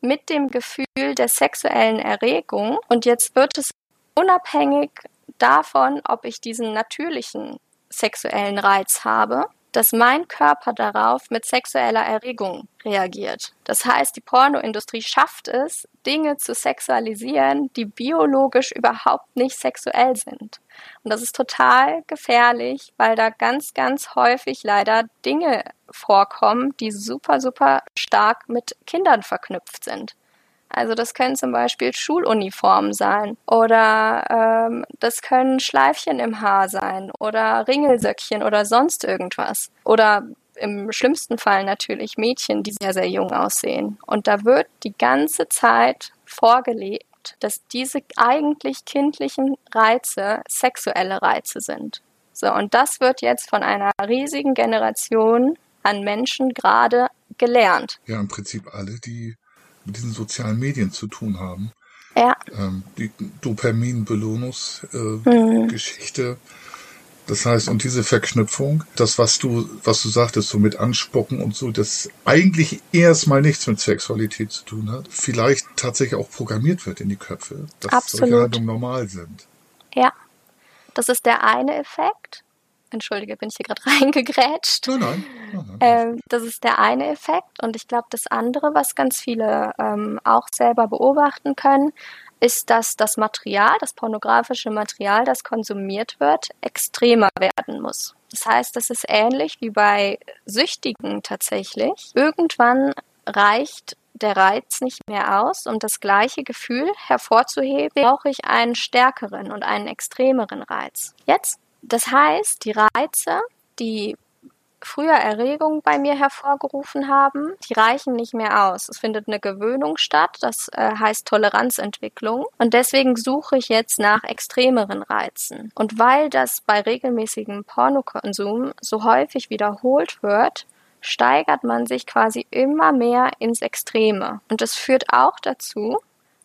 [SPEAKER 2] mit dem Gefühl der sexuellen Erregung. Und jetzt wird es unabhängig davon, ob ich diesen natürlichen sexuellen Reiz habe, dass mein Körper darauf mit sexueller Erregung reagiert. Das heißt, die Pornoindustrie schafft es, Dinge zu sexualisieren, die biologisch überhaupt nicht sexuell sind. Und das ist total gefährlich, weil da ganz, ganz häufig leider Dinge vorkommen, die super, super stark mit Kindern verknüpft sind. Also das können zum Beispiel Schuluniformen sein oder ähm, das können Schleifchen im Haar sein oder Ringelsöckchen oder sonst irgendwas. Oder im schlimmsten Fall natürlich Mädchen, die sehr, sehr jung aussehen. Und da wird die ganze Zeit vorgelebt, dass diese eigentlich kindlichen Reize sexuelle Reize sind. So, und das wird jetzt von einer riesigen Generation an Menschen gerade gelernt.
[SPEAKER 1] Ja, im Prinzip alle, die mit diesen sozialen Medien zu tun haben.
[SPEAKER 2] Ja.
[SPEAKER 1] Ähm, die Dopamin-Belohnungsgeschichte, äh, mhm. Das heißt, und diese Verknüpfung, das, was du, was du sagtest, so mit Anspucken und so, das eigentlich erstmal nichts mit Sexualität zu tun hat, vielleicht tatsächlich auch programmiert wird in die Köpfe, dass
[SPEAKER 2] Absolut.
[SPEAKER 1] solche Handlungen normal sind.
[SPEAKER 2] Ja, das ist der eine Effekt. Entschuldige, bin ich hier gerade reingegrätscht.
[SPEAKER 1] Nein, nein. nein, nein.
[SPEAKER 2] Ähm, das ist der eine Effekt. Und ich glaube, das andere, was ganz viele ähm, auch selber beobachten können, ist, dass das Material, das pornografische Material, das konsumiert wird, extremer werden muss. Das heißt, das ist ähnlich wie bei Süchtigen tatsächlich. Irgendwann reicht der Reiz nicht mehr aus, um das gleiche Gefühl hervorzuheben, brauche ich einen stärkeren und einen extremeren Reiz. Jetzt, das heißt, die Reize, die früher Erregung bei mir hervorgerufen haben, die reichen nicht mehr aus. Es findet eine Gewöhnung statt, das äh, heißt Toleranzentwicklung. Und deswegen suche ich jetzt nach extremeren Reizen. Und weil das bei regelmäßigem Pornokonsum so häufig wiederholt wird, steigert man sich quasi immer mehr ins Extreme. Und das führt auch dazu,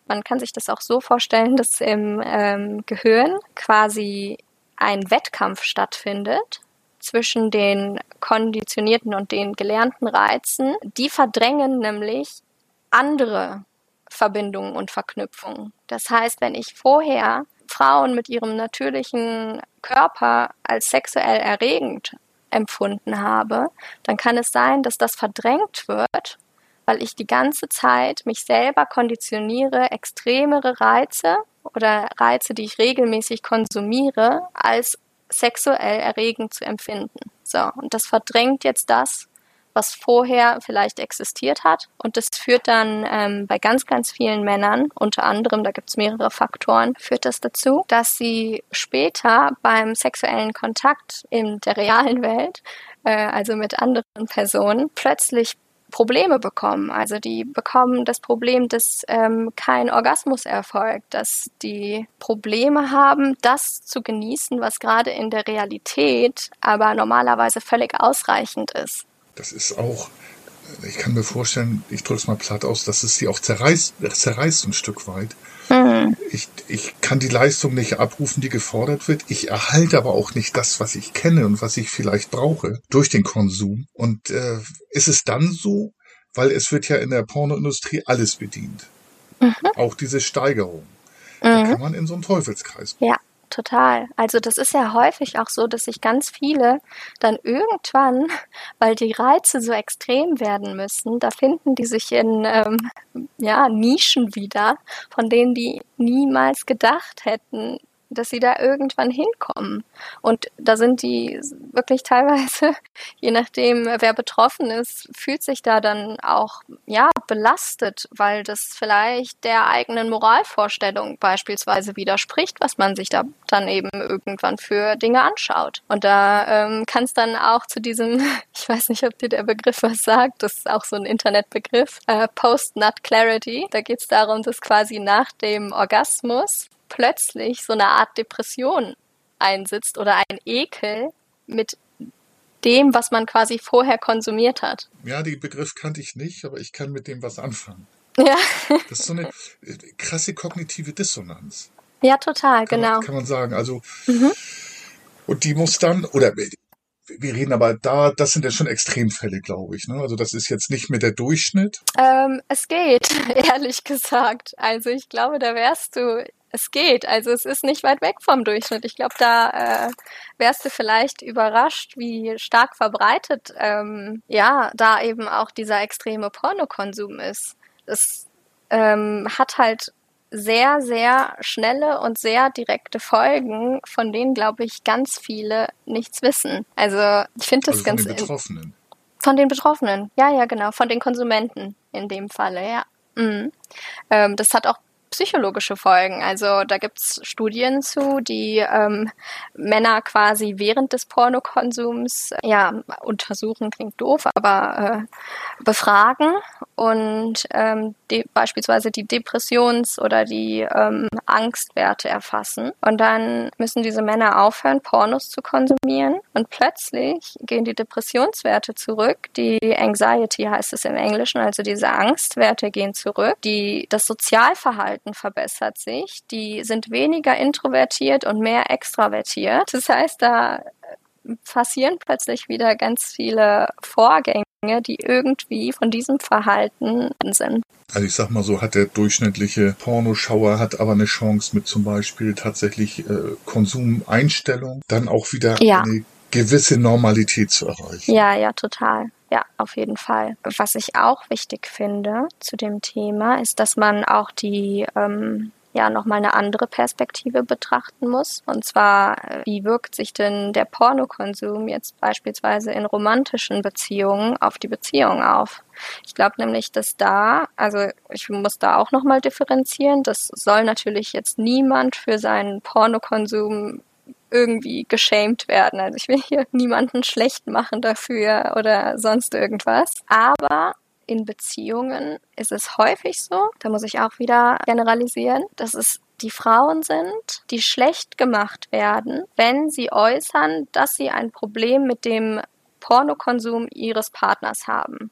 [SPEAKER 2] man kann sich das auch so vorstellen, dass im ähm, Gehirn quasi ein Wettkampf stattfindet zwischen den konditionierten und den gelernten Reizen. Die verdrängen nämlich andere Verbindungen und Verknüpfungen. Das heißt, wenn ich vorher Frauen mit ihrem natürlichen Körper als sexuell erregend empfunden habe, dann kann es sein, dass das verdrängt wird, weil ich die ganze Zeit mich selber konditioniere, extremere Reize oder Reize, die ich regelmäßig konsumiere, als sexuell erregend zu empfinden. So, und das verdrängt jetzt das, was vorher vielleicht existiert hat. Und das führt dann ähm, bei ganz, ganz vielen Männern, unter anderem, da gibt es mehrere Faktoren, führt das dazu, dass sie später beim sexuellen Kontakt in der realen Welt, äh, also mit anderen Personen, plötzlich Probleme bekommen. Also die bekommen das Problem, dass ähm, kein Orgasmus erfolgt, dass die Probleme haben, das zu genießen, was gerade in der Realität aber normalerweise völlig ausreichend ist.
[SPEAKER 1] Das ist auch, ich kann mir vorstellen, ich drücke es mal platt aus, dass es sie auch zerreißt, zerreißt ein Stück weit. Ich, ich kann die Leistung nicht abrufen, die gefordert wird. Ich erhalte aber auch nicht das, was ich kenne und was ich vielleicht brauche durch den Konsum. Und äh, ist es dann so, weil es wird ja in der Pornoindustrie alles bedient.
[SPEAKER 2] Mhm.
[SPEAKER 1] Auch diese Steigerung. Da
[SPEAKER 2] Mhm.
[SPEAKER 1] kann man in so einen Teufelskreis.
[SPEAKER 2] Ja, total. Also das ist ja häufig auch so, dass sich ganz viele dann irgendwann, weil die Reize so extrem werden müssen, da finden die sich in ähm, ja, Nischen wieder, von denen die niemals gedacht hätten, dass sie da irgendwann hinkommen. Und da sind die wirklich teilweise, je nachdem, wer betroffen ist, fühlt sich da dann auch ja belastet, weil das vielleicht der eigenen Moralvorstellung beispielsweise widerspricht, was man sich da dann eben irgendwann für Dinge anschaut. Und da ähm, kann es dann auch zu diesem, ich weiß nicht, ob dir der Begriff was sagt, das ist auch so ein Internetbegriff, äh, Post-Nut Clarity. Da geht es darum, dass quasi nach dem Orgasmus plötzlich so eine Art Depression einsetzt oder ein Ekel mit dem, was man quasi vorher konsumiert hat.
[SPEAKER 1] Ja, den Begriff kannte ich nicht, aber ich kann mit dem was anfangen.
[SPEAKER 2] Ja,
[SPEAKER 1] Das ist so eine äh, krasse kognitive Dissonanz.
[SPEAKER 2] ja total,
[SPEAKER 1] Kann,
[SPEAKER 2] genau.
[SPEAKER 1] man, kann man sagen. Also,
[SPEAKER 2] Mhm.
[SPEAKER 1] und die muss dann, oder wir reden aber da, das sind ja schon Extremfälle, glaube ich. Ne? Also das ist jetzt nicht mehr der Durchschnitt.
[SPEAKER 2] Ähm, es geht, ehrlich gesagt. Also ich glaube, da wärst du, es geht. Also es ist nicht weit weg vom Durchschnitt. Ich glaube, da äh, wärst du vielleicht überrascht, wie stark verbreitet, ähm, ja, da eben auch dieser extreme Pornokonsum ist. Es ähm, hat halt sehr, sehr schnelle und sehr direkte Folgen, von denen, glaube ich, ganz viele nichts wissen. Also ich finde das
[SPEAKER 1] Also von
[SPEAKER 2] ganz
[SPEAKER 1] den
[SPEAKER 2] in-
[SPEAKER 1] Betroffenen.
[SPEAKER 2] von den Betroffenen, ja, ja, genau, von den Konsumenten in dem Falle, ja. Mhm. Ähm, das hat auch psychologische Folgen. Also da gibt's Studien zu, die ähm, Männer quasi während des Pornokonsums ja untersuchen, klingt doof, aber äh, befragen und ähm, die, beispielsweise die Depressions- oder die ähm, Angstwerte erfassen. Und dann müssen diese Männer aufhören, Pornos zu konsumieren. Und plötzlich gehen die Depressionswerte zurück. Die Anxiety heißt es im Englischen, also diese Angstwerte gehen zurück. Die, das Sozialverhalten verbessert sich. Die sind weniger introvertiert und mehr extravertiert. Das heißt, da passieren plötzlich wieder ganz viele Vorgänge, die irgendwie von diesem Verhalten sind.
[SPEAKER 1] Also ich sag mal so, hat der durchschnittliche Pornoschauer hat aber eine Chance mit zum Beispiel tatsächlich äh, Konsumeinstellung, dann auch wieder ja. eine gewisse Normalität zu erreichen.
[SPEAKER 2] Ja, ja, total. Ja, auf jeden Fall. Was ich auch wichtig finde zu dem Thema, ist, dass man auch die ähm, ja nochmal eine andere Perspektive betrachten muss. Und zwar, wie wirkt sich denn der Pornokonsum jetzt beispielsweise in romantischen Beziehungen auf die Beziehung auf? Ich glaube nämlich, dass da, also ich muss da auch nochmal differenzieren, das soll natürlich jetzt niemand für seinen Pornokonsum irgendwie geschämt werden. Also ich will hier niemanden schlecht machen dafür oder sonst irgendwas. Aber in Beziehungen ist es häufig so, da muss ich auch wieder generalisieren, dass es die Frauen sind, die schlecht gemacht werden, wenn sie äußern, dass sie ein Problem mit dem Pornokonsum ihres Partners haben.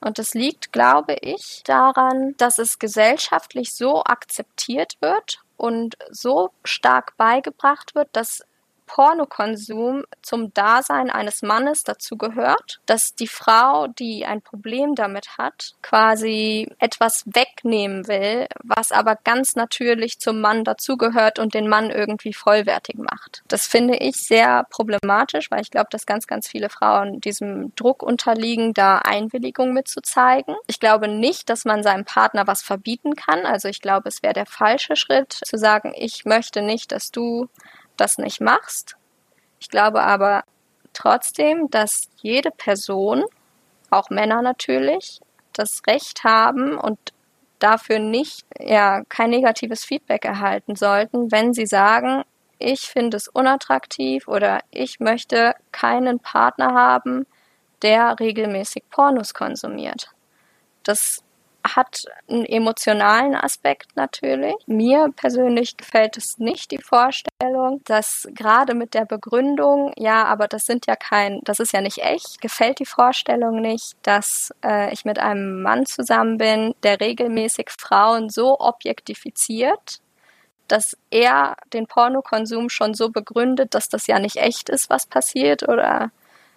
[SPEAKER 2] Und das liegt, glaube ich, daran, dass es gesellschaftlich so akzeptiert wird und so stark beigebracht wird, dass Pornokonsum zum Dasein eines Mannes dazu gehört, dass die Frau, die ein Problem damit hat, quasi etwas wegnehmen will, was aber ganz natürlich zum Mann dazugehört und den Mann irgendwie vollwertig macht. Das finde ich sehr problematisch, weil ich glaube, dass ganz, ganz viele Frauen diesem Druck unterliegen, da Einwilligung mitzuzeigen. Ich glaube nicht, dass man seinem Partner was verbieten kann. Also ich glaube, es wäre der falsche Schritt zu sagen, ich möchte nicht, dass du das nicht machst. Ich glaube aber trotzdem, dass jede Person, auch Männer natürlich, das Recht haben und dafür nicht, ja, kein negatives Feedback erhalten sollten, wenn sie sagen, ich finde es unattraktiv oder ich möchte keinen Partner haben, der regelmäßig Pornos konsumiert. Das hat einen emotionalen Aspekt natürlich. Mir persönlich gefällt es nicht, die Vorstellung, dass gerade mit der Begründung, ja, aber das sind ja kein, das ist ja nicht echt, gefällt die Vorstellung nicht, dass äh, ich mit einem Mann zusammen bin, der regelmäßig Frauen so objektifiziert, dass er den Pornokonsum schon so begründet, dass das ja nicht echt ist, was passiert oder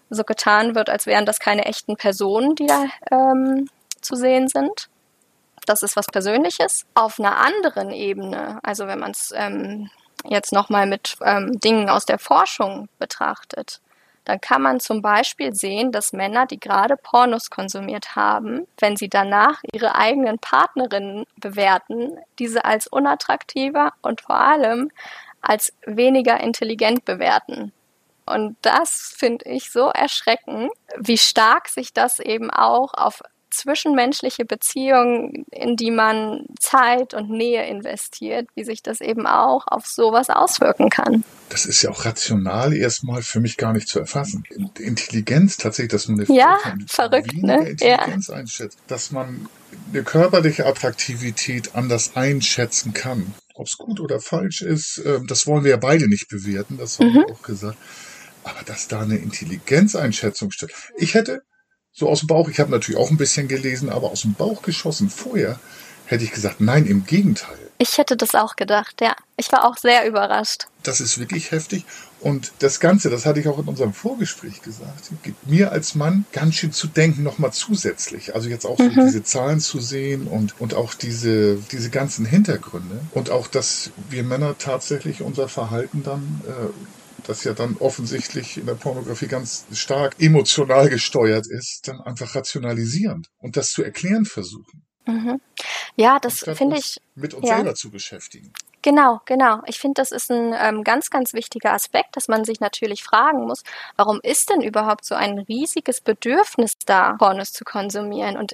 [SPEAKER 2] so getan wird, als wären das keine echten Personen, die da ähm, zu sehen sind das ist was Persönliches. Auf einer anderen Ebene, also wenn man es ähm, jetzt nochmal mit ähm, Dingen aus der Forschung betrachtet, dann kann man zum Beispiel sehen, dass Männer, die gerade Pornos konsumiert haben, wenn sie danach ihre eigenen Partnerinnen bewerten, diese als unattraktiver und vor allem als weniger intelligent bewerten. Und das finde ich so erschreckend, wie stark sich das eben auch auf zwischenmenschliche Beziehungen, in die man Zeit und Nähe investiert, wie sich das eben auch auf sowas auswirken kann.
[SPEAKER 1] Das ist ja auch rational erstmal für mich gar nicht zu erfassen. Intelligenz tatsächlich, dass man eine
[SPEAKER 2] ja, verrückt, ne?
[SPEAKER 1] Intelligenz
[SPEAKER 2] ja.
[SPEAKER 1] einschätzt, dass man eine körperliche Attraktivität anders einschätzen kann. Ob es gut oder falsch ist, ähm, das wollen wir ja beide nicht bewerten, das haben mhm. wir auch gesagt. Aber dass da eine Intelligenzeinschätzung steht. Ich hätte so aus dem Bauch, ich habe natürlich auch ein bisschen gelesen, aber aus dem Bauch geschossen vorher hätte ich gesagt, nein, im Gegenteil.
[SPEAKER 2] Ich hätte das auch gedacht, ja. Ich war auch sehr überrascht.
[SPEAKER 1] Das ist wirklich heftig. Und das Ganze, das hatte ich auch in unserem Vorgespräch gesagt, gibt mir als Mann ganz schön zu denken, nochmal zusätzlich. Also jetzt auch so mhm. diese Zahlen zu sehen und, und auch diese, diese ganzen Hintergründe. Und auch, dass wir Männer tatsächlich unser Verhalten dann äh, das ja dann offensichtlich in der Pornografie ganz stark emotional gesteuert ist, dann einfach rationalisieren und das zu erklären versuchen.
[SPEAKER 2] Mhm. Ja, das finde ich.
[SPEAKER 1] Mit uns
[SPEAKER 2] ja.
[SPEAKER 1] selber zu beschäftigen.
[SPEAKER 2] Genau, genau. Ich finde, das ist ein ähm, ganz, ganz wichtiger Aspekt, dass man sich natürlich fragen muss, warum ist denn überhaupt so ein riesiges Bedürfnis da, Pornos zu konsumieren? Und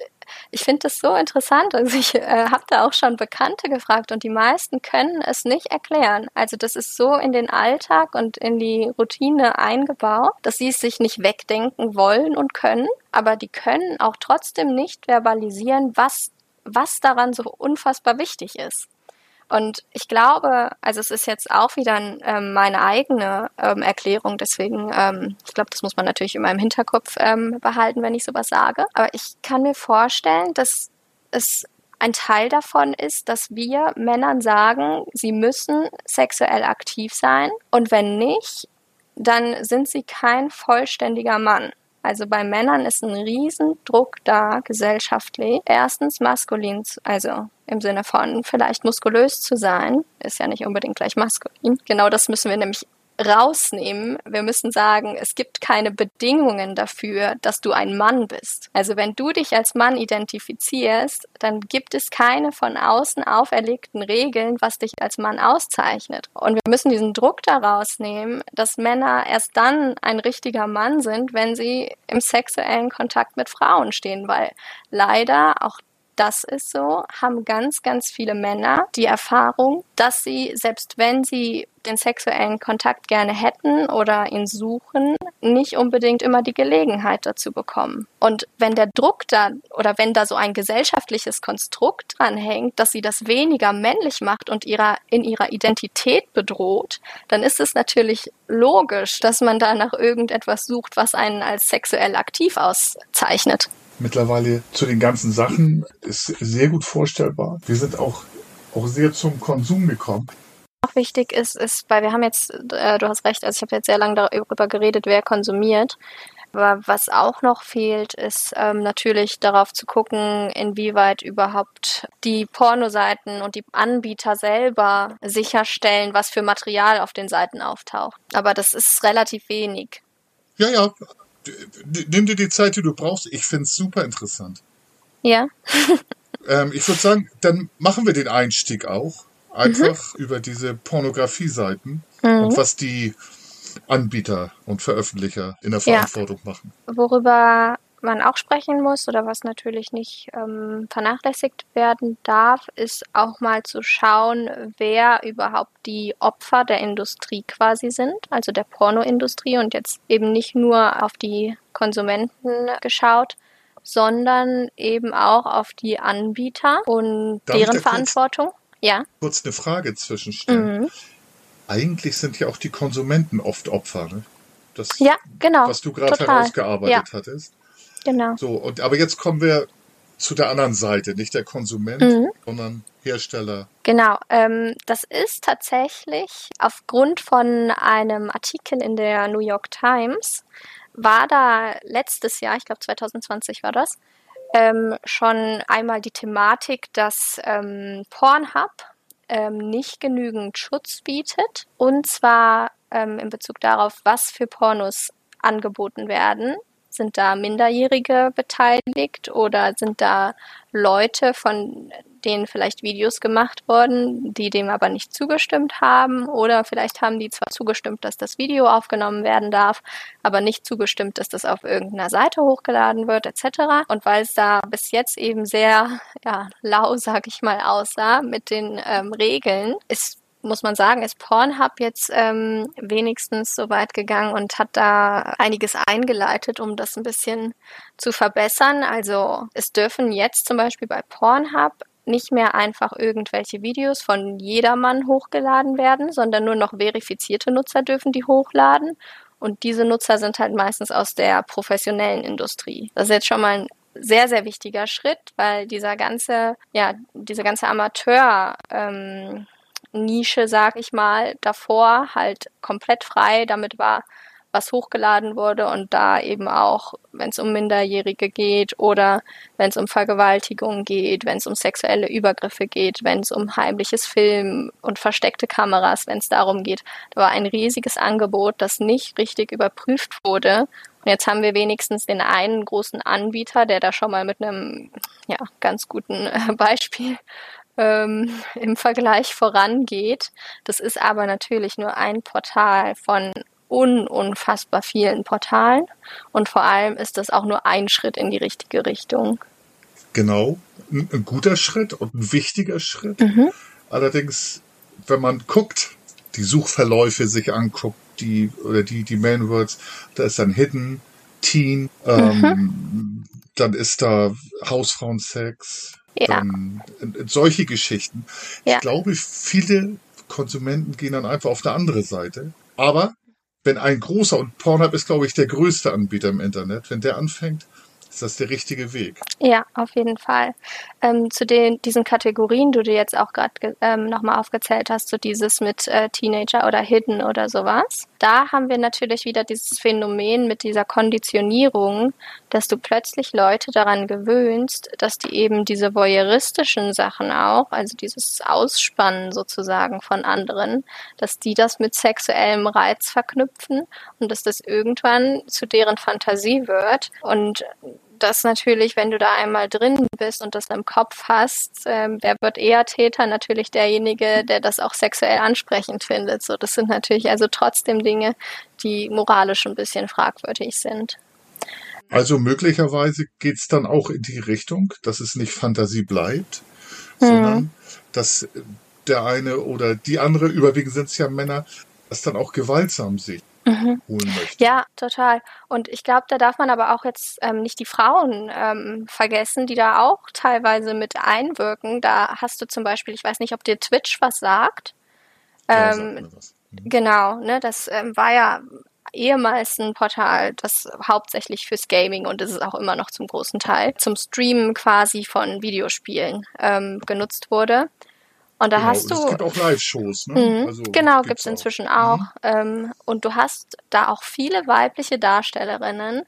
[SPEAKER 2] ich finde das so interessant. Also ich äh, habe da auch schon Bekannte gefragt und die meisten können es nicht erklären. Also das ist so in den Alltag und in die Routine eingebaut, dass sie es sich nicht wegdenken wollen und können, aber die können auch trotzdem nicht verbalisieren, was was daran so unfassbar wichtig ist. Und ich glaube, also es ist jetzt auch wieder ähm, meine eigene ähm, Erklärung, deswegen, ähm, ich glaube, das muss man natürlich immer im Hinterkopf ähm, behalten, wenn ich sowas sage. Aber ich kann mir vorstellen, dass es ein Teil davon ist, dass wir Männern sagen, sie müssen sexuell aktiv sein und wenn nicht, dann sind sie kein vollständiger Mann. Also bei Männern ist ein Riesendruck da gesellschaftlich. Erstens maskulin, also im Sinne von vielleicht muskulös zu sein, ist ja nicht unbedingt gleich maskulin. Genau das müssen wir nämlich rausnehmen. Wir müssen sagen, es gibt keine Bedingungen dafür, dass du ein Mann bist. Also wenn du dich als Mann identifizierst, dann gibt es keine von außen auferlegten Regeln, was dich als Mann auszeichnet. Und wir müssen diesen Druck daraus nehmen, dass Männer erst dann ein richtiger Mann sind, wenn sie im sexuellen Kontakt mit Frauen stehen, weil leider auch das ist so, haben ganz, ganz viele Männer die Erfahrung, dass sie, selbst wenn sie den sexuellen Kontakt gerne hätten oder ihn suchen, nicht unbedingt immer die Gelegenheit dazu bekommen. Und wenn der Druck da oder wenn da so ein gesellschaftliches Konstrukt dran hängt, dass sie das weniger männlich macht und ihrer, in ihrer Identität bedroht, dann ist es natürlich logisch, dass man da nach irgendetwas sucht, was einen als sexuell aktiv auszeichnet
[SPEAKER 1] mittlerweile zu den ganzen Sachen ist sehr gut vorstellbar. Wir sind auch, auch sehr zum Konsum gekommen.
[SPEAKER 2] Auch wichtig ist, ist, weil wir haben jetzt, äh, du hast recht, also ich habe jetzt sehr lange darüber geredet, wer konsumiert. Aber was auch noch fehlt, ist ähm, natürlich darauf zu gucken, inwieweit überhaupt die Pornoseiten und die Anbieter selber sicherstellen, was für Material auf den Seiten auftaucht. Aber das ist relativ wenig.
[SPEAKER 1] Ja, ja, nimm dir die Zeit, die du brauchst. Ich finde es super interessant.
[SPEAKER 2] Ja.
[SPEAKER 1] ähm, ich würde sagen, dann machen wir den Einstieg auch. Einfach mhm. über diese Pornografie-Seiten mhm. und was die Anbieter und Veröffentlicher in der Verantwortung ja. machen.
[SPEAKER 2] Worüber man auch sprechen muss oder was natürlich nicht ähm, vernachlässigt werden darf, ist auch mal zu schauen, wer überhaupt die Opfer der Industrie quasi sind, also der Pornoindustrie und jetzt eben nicht nur auf die Konsumenten geschaut, sondern eben auch auf die Anbieter und Darf deren Verantwortung.
[SPEAKER 1] Kurz, ja. Kurz eine Frage zwischenstellen. Mhm. Eigentlich sind ja auch die Konsumenten oft Opfer, ne? Das,
[SPEAKER 2] ja, genau.
[SPEAKER 1] Was du gerade herausgearbeitet ja. hattest.
[SPEAKER 2] Genau.
[SPEAKER 1] So, und aber jetzt kommen wir zu der anderen Seite, nicht der Konsument, mhm. sondern Hersteller.
[SPEAKER 2] Genau, ähm, das ist tatsächlich aufgrund von einem Artikel in der New York Times, war da letztes Jahr, ich glaube 2020 war das, ähm, schon einmal die Thematik, dass ähm, Pornhub ähm, nicht genügend Schutz bietet. Und zwar ähm, in Bezug darauf, was für Pornos angeboten werden. Sind da Minderjährige beteiligt oder sind da Leute, von denen vielleicht Videos gemacht wurden, die dem aber nicht zugestimmt haben? Oder vielleicht haben die zwar zugestimmt, dass das Video aufgenommen werden darf, aber nicht zugestimmt, dass das auf irgendeiner Seite hochgeladen wird, etc. Und weil es da bis jetzt eben sehr ja, lau, sag ich mal, aussah mit den ähm, Regeln, ist muss man sagen, ist Pornhub jetzt ähm, wenigstens so weit gegangen und hat da einiges eingeleitet, um das ein bisschen zu verbessern. Also es dürfen jetzt zum Beispiel bei Pornhub nicht mehr einfach irgendwelche Videos von jedermann hochgeladen werden, sondern nur noch verifizierte Nutzer dürfen die hochladen. Und diese Nutzer sind halt meistens aus der professionellen Industrie. Das ist jetzt schon mal ein sehr, sehr wichtiger Schritt, weil dieser ganze, ja, diese ganze Amateur, ähm, Nische, sag ich mal, davor halt komplett frei. Damit war, was hochgeladen wurde und da eben auch, wenn es um Minderjährige geht oder wenn es um Vergewaltigung geht, wenn es um sexuelle Übergriffe geht, wenn es um heimliches Film und versteckte Kameras, wenn es darum geht, da war ein riesiges Angebot, das nicht richtig überprüft wurde. Und jetzt haben wir wenigstens den einen großen Anbieter, der da schon mal mit einem ja, ganz guten Beispiel ähm, im Vergleich vorangeht. Das ist aber natürlich nur ein Portal von un unfassbar vielen Portalen und vor allem ist das auch nur ein Schritt in die richtige Richtung.
[SPEAKER 1] Genau, ein, ein guter Schritt und ein wichtiger Schritt. Mhm. Allerdings, wenn man guckt, die Suchverläufe sich anguckt, die oder die die Mainwords, da ist dann Hidden, Teen, ähm, mhm. dann ist da Hausfrauensex, ja. dann solche Geschichten. Ja. Ich glaube, viele Konsumenten gehen dann einfach auf eine andere Seite. Aber wenn ein großer, und Pornhub ist, glaube ich, der größte Anbieter im Internet, wenn der anfängt, ist das der richtige Weg?
[SPEAKER 2] Ja, auf jeden Fall. Ähm, zu den, diesen Kategorien, die du jetzt auch gerade ähm, nochmal aufgezählt hast, so dieses mit äh, Teenager oder Hidden oder sowas, da haben wir natürlich wieder dieses Phänomen mit dieser Konditionierung, dass du plötzlich Leute daran gewöhnst, dass die eben diese voyeuristischen Sachen auch, also dieses Ausspannen sozusagen von anderen, dass die das mit sexuellem Reiz verknüpfen und dass das irgendwann zu deren Fantasie wird. Und das natürlich, wenn du da einmal drin bist und das im Kopf hast, ähm, wer wird eher Täter? Natürlich derjenige, der das auch sexuell ansprechend findet. So, das sind natürlich also trotzdem Dinge, die moralisch ein bisschen fragwürdig sind.
[SPEAKER 1] Also möglicherweise geht es dann auch in die Richtung, dass es nicht Fantasie bleibt, mhm. sondern dass der eine oder die andere, überwiegend sind es ja Männer, das dann auch gewaltsam sieht mhm. holen möchte.
[SPEAKER 2] Ja, total. Und ich glaube, da darf man aber auch jetzt ähm, nicht die Frauen ähm, vergessen, die da auch teilweise mit einwirken. Da hast du zum Beispiel, ich weiß nicht, ob dir Twitch was sagt. Ja, ähm, was. Mhm. Genau, ne, das ähm, war ja ehemals ein Portal, das hauptsächlich fürs Gaming und ist es auch immer noch zum großen Teil zum Streamen quasi von Videospielen ähm, genutzt wurde. Und da
[SPEAKER 1] genau,
[SPEAKER 2] hast du.
[SPEAKER 1] Es gibt auch Live-Shows, ne?
[SPEAKER 2] Mhm, also, genau, gibt es inzwischen auch. Mhm. Ähm, und du hast da auch viele weibliche Darstellerinnen,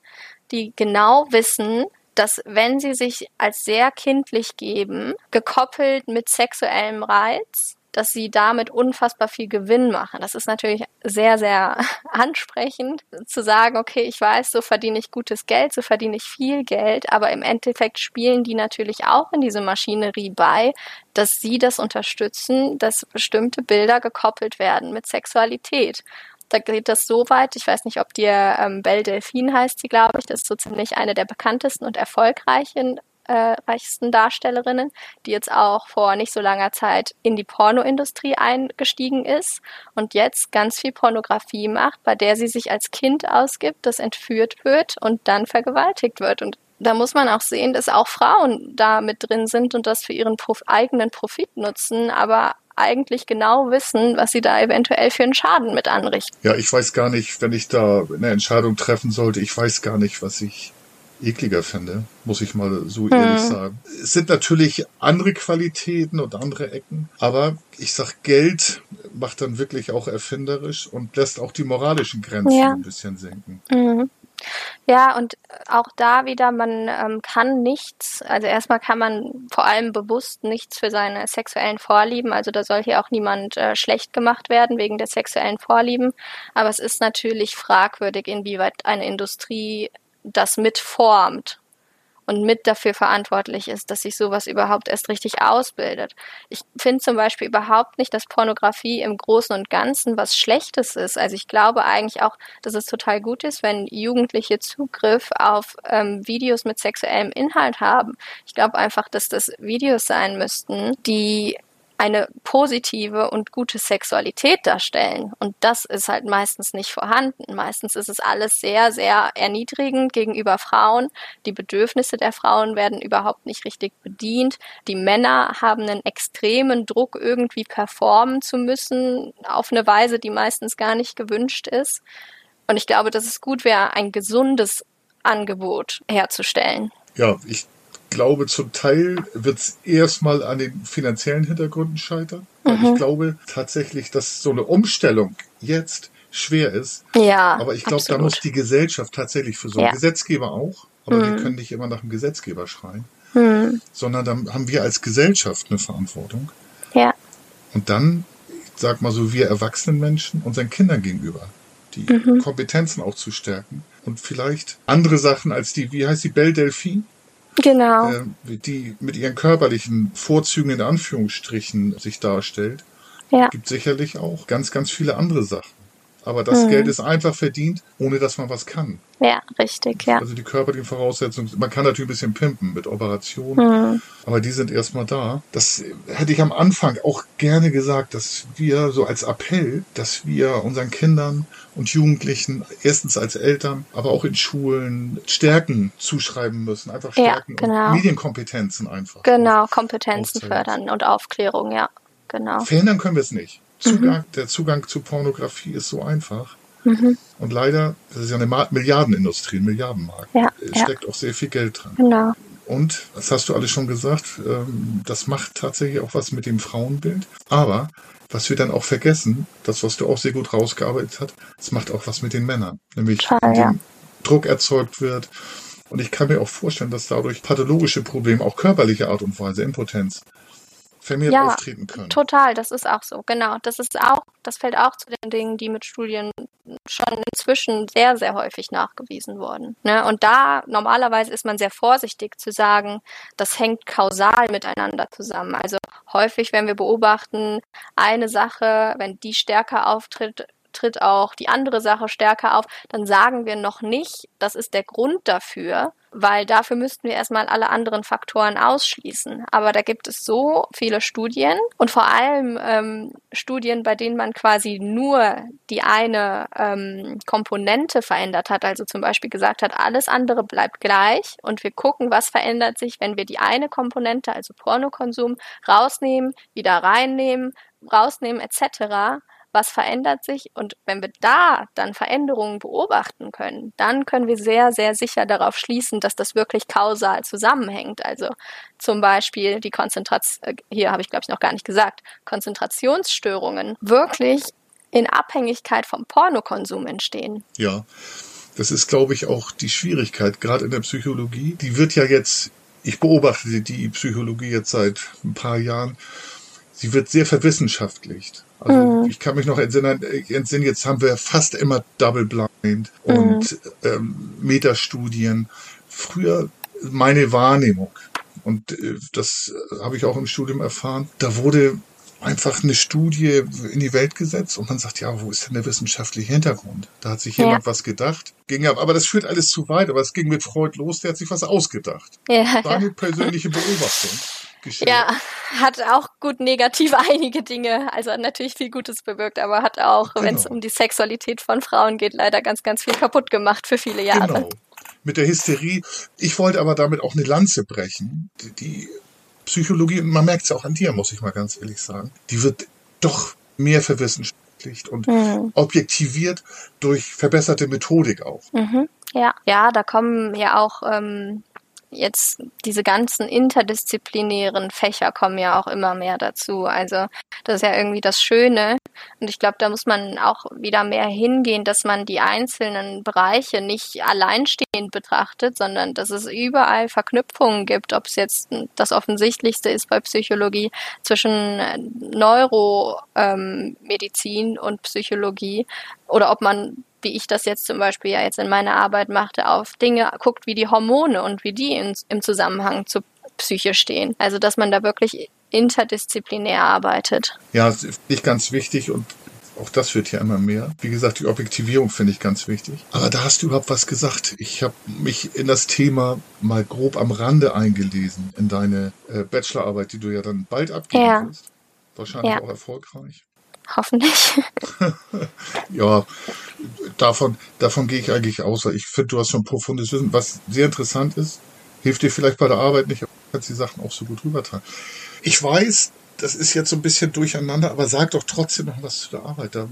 [SPEAKER 2] die genau wissen, dass wenn sie sich als sehr kindlich geben, gekoppelt mit sexuellem Reiz, dass sie damit unfassbar viel Gewinn machen. Das ist natürlich sehr, sehr ansprechend zu sagen, okay, ich weiß, so verdiene ich gutes Geld, so verdiene ich viel Geld, aber im Endeffekt spielen die natürlich auch in diese Maschinerie bei, dass sie das unterstützen, dass bestimmte Bilder gekoppelt werden mit Sexualität da geht das so weit, ich weiß nicht, ob dir ähm, Belle Delphine heißt sie, glaube ich, das ist so ziemlich eine der bekanntesten und erfolgreichen äh, reichsten Darstellerinnen, die jetzt auch vor nicht so langer Zeit in die Pornoindustrie eingestiegen ist und jetzt ganz viel Pornografie macht, bei der sie sich als Kind ausgibt, das entführt wird und dann vergewaltigt wird. Und da muss man auch sehen, dass auch Frauen da mit drin sind und das für ihren Prof eigenen Profit nutzen, aber eigentlich genau wissen, was sie da eventuell für einen Schaden mit anrichten.
[SPEAKER 1] Ja, ich weiß gar nicht, wenn ich da eine Entscheidung treffen sollte, ich weiß gar nicht, was ich ekliger finde, muss ich mal so hm. ehrlich sagen. Es sind natürlich andere Qualitäten und andere Ecken, aber ich sag, Geld macht dann wirklich auch erfinderisch und lässt auch die moralischen Grenzen ja. ein bisschen senken.
[SPEAKER 2] Mhm. Ja, und auch da wieder, man ähm, kann nichts, also erstmal kann man vor allem bewusst nichts für seine sexuellen Vorlieben, also da soll hier auch niemand äh, schlecht gemacht werden wegen der sexuellen Vorlieben, aber es ist natürlich fragwürdig, inwieweit eine Industrie das mitformt und mit dafür verantwortlich ist, dass sich sowas überhaupt erst richtig ausbildet. Ich finde zum Beispiel überhaupt nicht, dass Pornografie im Großen und Ganzen was Schlechtes ist. Also ich glaube eigentlich auch, dass es total gut ist, wenn Jugendliche Zugriff auf ähm, Videos mit sexuellem Inhalt haben. Ich glaube einfach, dass das Videos sein müssten, die eine positive und gute Sexualität darstellen. Und das ist halt meistens nicht vorhanden. Meistens ist es alles sehr, sehr erniedrigend gegenüber Frauen. Die Bedürfnisse der Frauen werden überhaupt nicht richtig bedient. Die Männer haben einen extremen Druck, irgendwie performen zu müssen, auf eine Weise, die meistens gar nicht gewünscht ist. Und ich glaube, dass es gut wäre, ein gesundes Angebot herzustellen.
[SPEAKER 1] Ja, ich glaube, zum Teil wird es erstmal an den finanziellen Hintergründen scheitern. Mhm. ich glaube tatsächlich, dass so eine Umstellung jetzt schwer ist.
[SPEAKER 2] Ja.
[SPEAKER 1] Aber ich glaube, da muss die Gesellschaft tatsächlich für so einen ja. Gesetzgeber auch, aber mhm. wir können nicht immer nach dem Gesetzgeber schreien, mhm. sondern dann haben wir als Gesellschaft eine Verantwortung.
[SPEAKER 2] Ja.
[SPEAKER 1] Und dann, ich sag mal so, wir erwachsenen Menschen unseren Kindern gegenüber, die mhm. Kompetenzen auch zu stärken und vielleicht andere Sachen als die, wie heißt die Belle Delphine?
[SPEAKER 2] Genau.
[SPEAKER 1] äh, die mit ihren körperlichen Vorzügen in Anführungsstrichen sich darstellt.
[SPEAKER 2] Ja.
[SPEAKER 1] Gibt sicherlich auch ganz, ganz viele andere Sachen. Aber das
[SPEAKER 2] Mhm.
[SPEAKER 1] Geld ist einfach verdient, ohne dass man was kann.
[SPEAKER 2] Ja, richtig, ja.
[SPEAKER 1] Also die körperlichen Voraussetzungen, man kann natürlich ein bisschen pimpen mit Operationen,
[SPEAKER 2] Mhm.
[SPEAKER 1] aber die sind erstmal da. Das hätte ich am Anfang auch gerne gesagt, dass wir so als Appell, dass wir unseren Kindern und Jugendlichen erstens als Eltern, aber auch in Schulen Stärken zuschreiben müssen. Einfach
[SPEAKER 2] Ja,
[SPEAKER 1] Stärken
[SPEAKER 2] genau.
[SPEAKER 1] und Medienkompetenzen einfach.
[SPEAKER 2] Genau, Kompetenzen
[SPEAKER 1] Aufzeigen.
[SPEAKER 2] fördern und Aufklärung, ja. Genau.
[SPEAKER 1] Verhindern können wir es nicht. Zugang, Der Zugang zu Pornografie ist so einfach.
[SPEAKER 2] Mhm.
[SPEAKER 1] Und leider, das ist ja eine Milliardenindustrie, ein Milliardenmarkt.
[SPEAKER 2] Ja,
[SPEAKER 1] Es
[SPEAKER 2] ja.
[SPEAKER 1] steckt auch sehr viel Geld dran.
[SPEAKER 2] Genau.
[SPEAKER 1] Und, das hast du alles schon gesagt, ähm, das macht tatsächlich auch was mit dem Frauenbild. Aber was wir dann auch vergessen, das, was du auch sehr gut rausgearbeitet hast, es macht auch was mit den Männern. Nämlich,
[SPEAKER 2] Total, ja.
[SPEAKER 1] Druck erzeugt wird. Und ich kann mir auch vorstellen, dass dadurch pathologische Probleme, auch körperliche Art und Weise, Impotenz, vermehrt
[SPEAKER 2] Ja,
[SPEAKER 1] auftreten können.
[SPEAKER 2] Total, das ist auch so, genau. Das ist auch, das fällt auch zu den Dingen, die mit Studien schon inzwischen sehr, sehr häufig nachgewiesen wurden. Ne? Und da normalerweise ist man sehr vorsichtig zu sagen, das hängt kausal miteinander zusammen. Also häufig, wenn wir beobachten, eine Sache, wenn die stärker auftritt, tritt auch die andere Sache stärker auf, dann sagen wir noch nicht, das ist der Grund dafür, weil dafür müssten wir erstmal alle anderen Faktoren ausschließen. Aber da gibt es so viele Studien und vor allem ähm, Studien, bei denen man quasi nur die eine ähm, Komponente verändert hat, also zum Beispiel gesagt hat, alles andere bleibt gleich und wir gucken, was verändert sich, wenn wir die eine Komponente, also Pornokonsum, rausnehmen, wieder reinnehmen, rausnehmen etc was verändert sich und wenn wir da dann Veränderungen beobachten können, dann können wir sehr, sehr sicher darauf schließen, dass das wirklich kausal zusammenhängt. Also zum Beispiel die Konzentration, hier habe ich glaube ich noch gar nicht gesagt, Konzentrationsstörungen wirklich in Abhängigkeit vom Pornokonsum entstehen.
[SPEAKER 1] Ja, das ist, glaube ich, auch die Schwierigkeit, gerade in der Psychologie. Die wird ja jetzt, ich beobachte die Psychologie jetzt seit ein paar Jahren, sie wird sehr verwissenschaftlicht. Also
[SPEAKER 2] Mhm.
[SPEAKER 1] ich kann mich noch entsinnen, entsinnen, jetzt haben wir fast immer Double Blind und ähm, Metastudien. Früher meine Wahrnehmung, und äh, das habe ich auch im Studium erfahren, da wurde einfach eine Studie in die Welt gesetzt und man sagt, ja, wo ist denn der wissenschaftliche Hintergrund? Da hat sich
[SPEAKER 2] Ja.
[SPEAKER 1] jemand was gedacht. Ging ab, aber das führt alles zu weit, aber es ging mit Freud los, der hat sich was ausgedacht.
[SPEAKER 2] Ja,
[SPEAKER 1] Deine persönliche Beobachtung. Geschehen.
[SPEAKER 2] Ja, hat auch gut negativ einige Dinge, also hat natürlich viel Gutes bewirkt, aber hat auch, wenn es
[SPEAKER 1] Genau.
[SPEAKER 2] um die Sexualität von Frauen geht, leider ganz, ganz viel kaputt gemacht für viele Jahre.
[SPEAKER 1] Genau. Mit der Hysterie. Ich wollte aber damit auch eine Lanze brechen. Die, die Psychologie, man merkt es auch an dir, muss ich mal ganz ehrlich sagen, die wird doch mehr verwissenschaftlicht und
[SPEAKER 2] Mhm.
[SPEAKER 1] objektiviert durch verbesserte Methodik auch.
[SPEAKER 2] Mhm. Ja, ja, da kommen ja auch ähm, jetzt diese ganzen interdisziplinären Fächer kommen ja auch immer mehr dazu. Also das ist ja irgendwie das Schöne. Und ich glaube, da muss man auch wieder mehr hingehen, dass man die einzelnen Bereiche nicht alleinstehend betrachtet, sondern dass es überall Verknüpfungen gibt, ob es jetzt das Offensichtlichste ist bei Psychologie zwischen äh, Neuromedizin und Psychologie oder ob man wie ich das jetzt zum Beispiel ja jetzt in meiner Arbeit machte, auf Dinge guckt wie die Hormone und wie die in, im Zusammenhang zur Psyche stehen. Also dass man da wirklich interdisziplinär arbeitet.
[SPEAKER 1] Ja, das finde ich ganz wichtig und auch das wird ja immer mehr. Wie gesagt, die Objektivierung finde ich ganz wichtig. Aber da hast du überhaupt was gesagt. Ich habe mich in das Thema mal grob am Rande eingelesen, in deine äh, Bachelorarbeit, die du ja dann bald abgeben
[SPEAKER 2] Ja.
[SPEAKER 1] wirst. Wahrscheinlich
[SPEAKER 2] Ja.
[SPEAKER 1] auch erfolgreich.
[SPEAKER 2] Hoffentlich.
[SPEAKER 1] Ja, davon, davon gehe ich eigentlich aus. Ich finde, du hast schon profundes Wissen. Was sehr interessant ist, hilft dir vielleicht bei der Arbeit nicht, aber kannst die Sachen auch so gut rübertragen. Ich weiß, das ist jetzt so ein bisschen durcheinander, aber sag doch trotzdem noch was zu der Arbeit. Da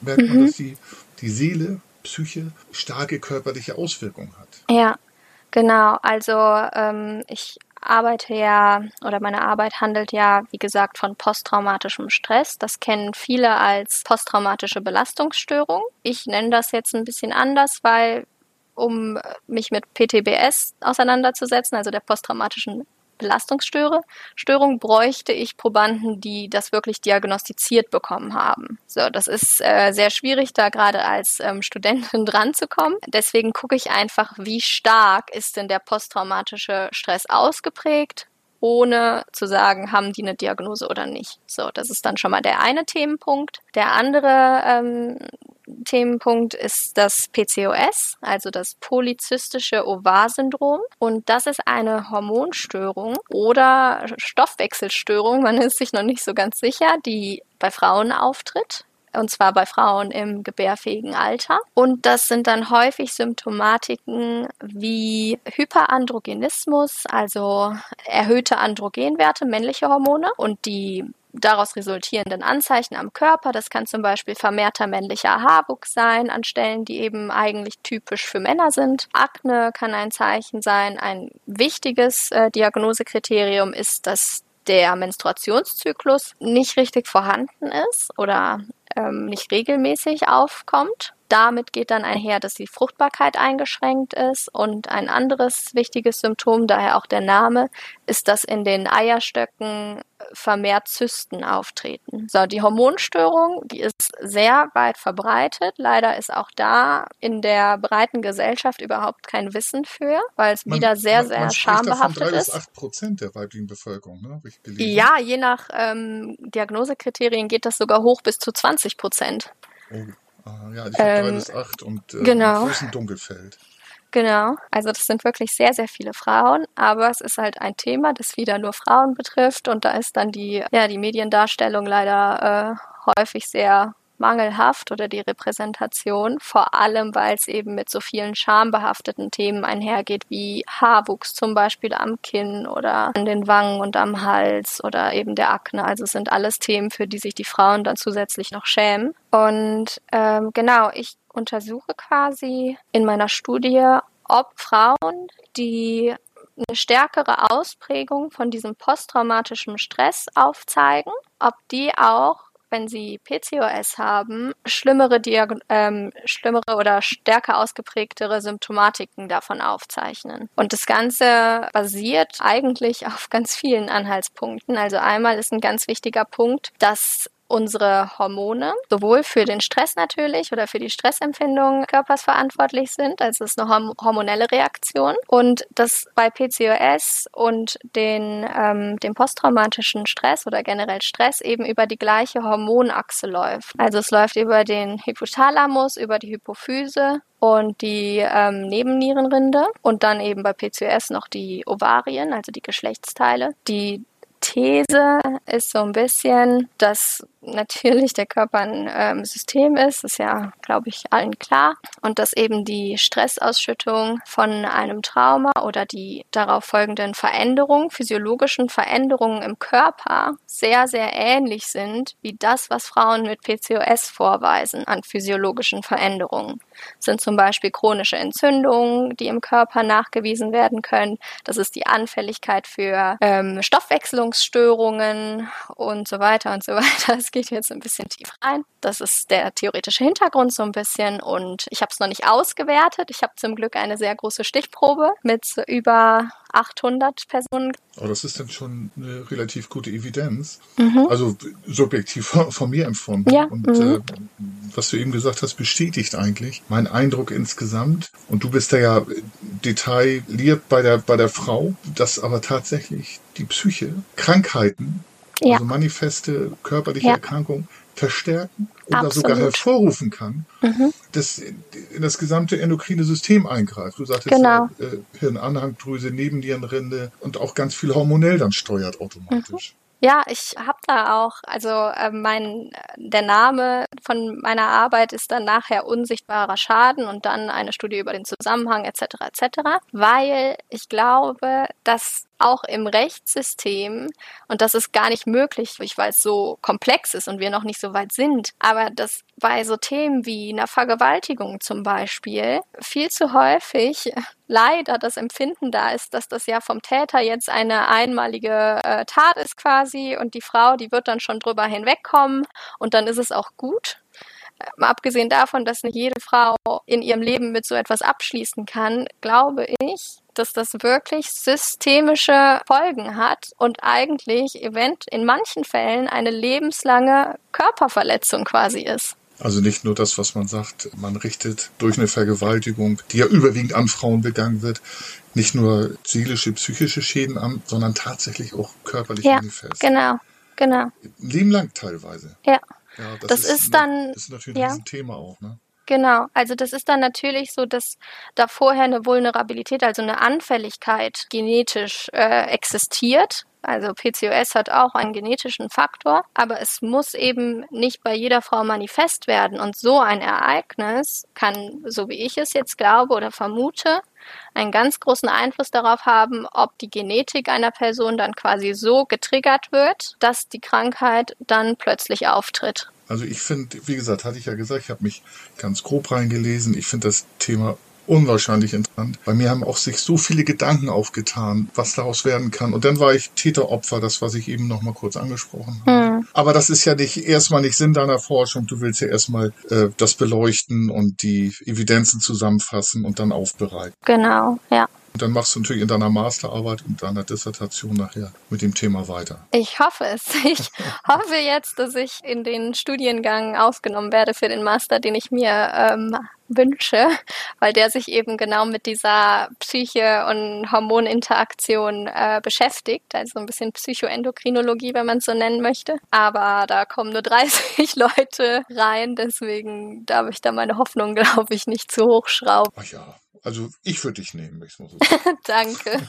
[SPEAKER 1] merkt man,
[SPEAKER 2] Mhm.
[SPEAKER 1] dass die, die Seele, Psyche starke körperliche Auswirkungen hat.
[SPEAKER 2] Ja, genau. Also ähm, ich arbeite ja oder meine Arbeit handelt ja, wie gesagt, von posttraumatischem Stress. Das kennen viele als posttraumatische Belastungsstörung. Ich nenne das jetzt ein bisschen anders, weil um mich mit PTBS auseinanderzusetzen, also der posttraumatischen Belastungsstörung bräuchte ich Probanden, die das wirklich diagnostiziert bekommen haben. So, das ist äh, sehr schwierig, da gerade als ähm, Studentin dran zu kommen. Deswegen gucke ich einfach, wie stark ist denn der posttraumatische Stress ausgeprägt ohne zu sagen, haben die eine Diagnose oder nicht. So, das ist dann schon mal der eine Themenpunkt. Der andere ähm, Themenpunkt ist das PCOS, also das polyzystische Ovar-Syndrom. Und das ist eine Hormonstörung oder Stoffwechselstörung, man ist sich noch nicht so ganz sicher, die bei Frauen auftritt und zwar bei Frauen im gebärfähigen Alter. Und das sind dann häufig Symptomatiken wie Hyperandrogenismus, also erhöhte Androgenwerte, männliche Hormone und die daraus resultierenden Anzeichen am Körper. Das kann zum Beispiel vermehrter männlicher Haarwuchs sein an Stellen, die eben eigentlich typisch für Männer sind. Akne kann ein Zeichen sein. Ein wichtiges äh, Diagnosekriterium ist, dass der Menstruationszyklus nicht richtig vorhanden ist oder ähm, nicht regelmäßig aufkommt. Damit geht dann einher, dass die Fruchtbarkeit eingeschränkt ist. Und ein anderes wichtiges Symptom, daher auch der Name, ist, dass in den Eierstöcken vermehrt Zysten auftreten. So, die Hormonstörung, die ist sehr weit verbreitet. Leider ist auch da in der breiten Gesellschaft überhaupt kein Wissen für, weil es man, wieder sehr, sehr man schambehaftet
[SPEAKER 1] drei
[SPEAKER 2] ist.
[SPEAKER 1] Bis acht Prozent der weiblichen Bevölkerung, ne?
[SPEAKER 2] Ja, je nach ähm, Diagnosekriterien geht das sogar hoch bis zu 20 Prozent.
[SPEAKER 1] Oh. Ah, ja, ich habe ähm, drei bis acht und äh,
[SPEAKER 2] genau.
[SPEAKER 1] im Dunkelfeld.
[SPEAKER 2] Genau, also das sind wirklich sehr, sehr viele Frauen, aber es ist halt ein Thema, das wieder nur Frauen betrifft und da ist dann die, ja, die Mediendarstellung leider äh, häufig sehr mangelhaft oder die Repräsentation, vor allem weil es eben mit so vielen schambehafteten Themen einhergeht, wie Haarwuchs zum Beispiel am Kinn oder an den Wangen und am Hals oder eben der Akne. Also es sind alles Themen, für die sich die Frauen dann zusätzlich noch schämen. Und ähm, genau, ich untersuche quasi in meiner Studie, ob Frauen, die eine stärkere Ausprägung von diesem posttraumatischen Stress aufzeigen, ob die auch wenn sie PCOS haben, schlimmere, Diag ähm, schlimmere oder stärker ausgeprägtere Symptomatiken davon aufzeichnen. Und das Ganze basiert eigentlich auf ganz vielen Anhaltspunkten. Also einmal ist ein ganz wichtiger Punkt, dass unsere Hormone sowohl für den Stress natürlich oder für die Stressempfindung Körpers verantwortlich sind, also es ist eine hormonelle Reaktion und dass bei PCOS und den, ähm, dem posttraumatischen Stress oder generell Stress eben über die gleiche Hormonachse läuft. Also es läuft über den Hypothalamus, über die Hypophyse und die ähm, Nebennierenrinde und dann eben bei PCOS noch die Ovarien, also die Geschlechtsteile, die These ist so ein bisschen, dass natürlich der Körper ein ähm, System ist, ist ja, glaube ich, allen klar. Und dass eben die Stressausschüttung von einem Trauma oder die darauf folgenden Veränderungen, physiologischen Veränderungen im Körper sehr, sehr ähnlich sind wie das, was Frauen mit PCOS vorweisen an physiologischen Veränderungen. Sind zum Beispiel chronische Entzündungen, die im Körper nachgewiesen werden können. Das ist die Anfälligkeit für ähm, Stoffwechselungsstörungen und so weiter und so weiter. Es geht jetzt ein bisschen tief rein. Das ist der theoretische Hintergrund so ein bisschen und ich habe es noch nicht ausgewertet. Ich habe zum Glück eine sehr große Stichprobe mit über 800 Personen.
[SPEAKER 1] Aber das ist dann schon eine relativ gute Evidenz. Mhm. Also subjektiv von, mir empfunden.
[SPEAKER 2] Ja.
[SPEAKER 1] Und mhm. äh, was du eben gesagt hast, bestätigt eigentlich mein Eindruck insgesamt. Und du bist da ja detailliert bei der, bei der Frau, dass aber tatsächlich die Psyche Krankheiten, ja. also manifeste körperliche ja. Erkrankungen, verstärken oder Absolut. sogar hervorrufen kann, mhm. das in das gesamte endokrine System eingreift. Du sagtest
[SPEAKER 2] genau.
[SPEAKER 1] äh, Hirnanhangdrüse, Nebennierenrinde und auch ganz viel hormonell dann steuert automatisch.
[SPEAKER 2] Mhm. Ja, ich habe da auch, also äh, mein der Name von meiner Arbeit ist dann nachher unsichtbarer Schaden und dann eine Studie über den Zusammenhang etc. etc. Weil ich glaube, dass auch im Rechtssystem, und das ist gar nicht möglich, weil es so komplex ist und wir noch nicht so weit sind, aber dass bei so Themen wie einer Vergewaltigung zum Beispiel viel zu häufig leider das Empfinden da ist, dass das ja vom Täter jetzt eine einmalige äh, Tat ist quasi und die Frau, die wird dann schon drüber hinwegkommen und dann ist es auch gut abgesehen davon, dass nicht jede Frau in ihrem Leben mit so etwas abschließen kann, glaube ich, dass das wirklich systemische Folgen hat und eigentlich event in manchen Fällen eine lebenslange Körperverletzung quasi ist.
[SPEAKER 1] Also nicht nur das, was man sagt, man richtet durch eine Vergewaltigung, die ja überwiegend an Frauen begangen wird, nicht nur seelische, psychische Schäden an, sondern tatsächlich auch körperlich
[SPEAKER 2] ja,
[SPEAKER 1] manifest.
[SPEAKER 2] Genau, genau.
[SPEAKER 1] Leben lang teilweise.
[SPEAKER 2] Ja.
[SPEAKER 1] Ja
[SPEAKER 2] das, das, ist, ist dann.
[SPEAKER 1] Das ist natürlich
[SPEAKER 2] ja.
[SPEAKER 1] ein Thema auch, ne?
[SPEAKER 2] Genau, also das ist dann natürlich so, dass da vorher eine Vulnerabilität, also eine Anfälligkeit genetisch äh, existiert. Also PCOS hat auch einen genetischen Faktor, aber es muss eben nicht bei jeder Frau manifest werden. Und so ein Ereignis kann, so wie ich es jetzt glaube oder vermute, einen ganz großen Einfluss darauf haben, ob die Genetik einer Person dann quasi so getriggert wird, dass die Krankheit dann plötzlich auftritt.
[SPEAKER 1] Also ich finde, wie gesagt, hatte ich ja gesagt, ich habe mich ganz grob reingelesen. Ich finde das Thema unwahrscheinlich interessant. Bei mir haben auch sich so viele Gedanken aufgetan, was daraus werden kann. Und dann war ich Täteropfer, das, was ich eben noch mal kurz angesprochen habe. Hm. Aber das ist ja nicht erstmal nicht Sinn deiner Forschung. Du willst ja erstmal äh, das beleuchten und die Evidenzen zusammenfassen und dann aufbereiten.
[SPEAKER 2] Genau, ja.
[SPEAKER 1] Und dann machst du natürlich in deiner Masterarbeit und deiner Dissertation nachher mit dem Thema weiter.
[SPEAKER 2] Ich hoffe es. Ich hoffe jetzt, dass ich in den Studiengang aufgenommen werde für den Master, den ich mir ähm, wünsche, weil der sich eben genau mit dieser Psyche- und Hormoninteraktion äh, beschäftigt, also ein bisschen Psychoendokrinologie, wenn man es so nennen möchte. Aber da kommen nur 30 Leute rein, deswegen darf ich da meine Hoffnung, glaube ich, nicht zu hoch schrauben.
[SPEAKER 1] Ach ja, also ich würde dich nehmen, ich muss so
[SPEAKER 2] Danke.